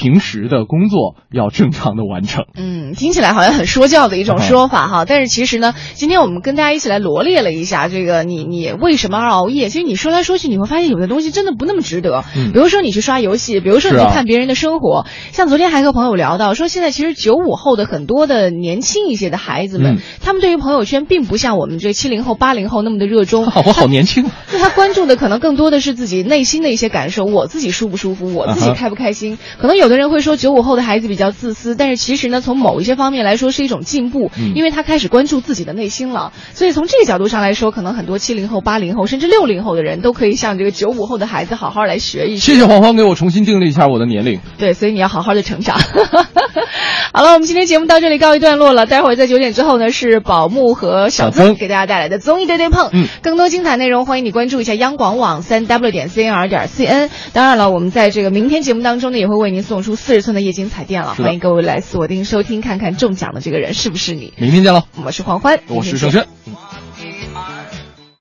平时的工作要正常的完成。嗯，听起来好像很说教的一种说法哈，但是其实呢，今天我们跟大家一起来罗列了一下这个你你为什么而熬夜？其实你说来说去，你会发现有的东西真的不那么值得。嗯比如说你去刷游戏，比如说你去看别人的生活，像昨天还和朋友聊到说，现在其实九五后的很多的年轻一些的孩子们，嗯他们对于朋友圈并不像我们这七零后、八零后那么的热衷。<laughs> 我好年轻。那 <laughs> 他关注的可能更多的是自己内心的一些感受，我自己舒不舒服，我自己开不开心。可能有的人会说九五后的孩子比较自私，但是其实呢，从某一些方面来说是一种进步，嗯因为他开始关注自己的内心了。所以从这个角度上来说，可能很多七零后、八零后甚至六零后的人都可以向这个九五后的孩子好好来学一学。谢谢黄黄给我重新定了一下我的年龄。对，所以你要好好的成长。<laughs> 好了，我们今天节目到这里告一段落了。待会儿在九点之后呢，是宝木和小曾给大家带来的综艺对对碰。嗯，更多精彩内容，欢迎你关注一下央广网三 w 点 cnr 点 cn。当然了，我们在这个明天节目当中呢，也会为您送出四十寸的液晶彩电了。欢迎各位来锁定收听，看看中奖的这个人是不是你。明天见喽，我是黄欢，我是盛轩。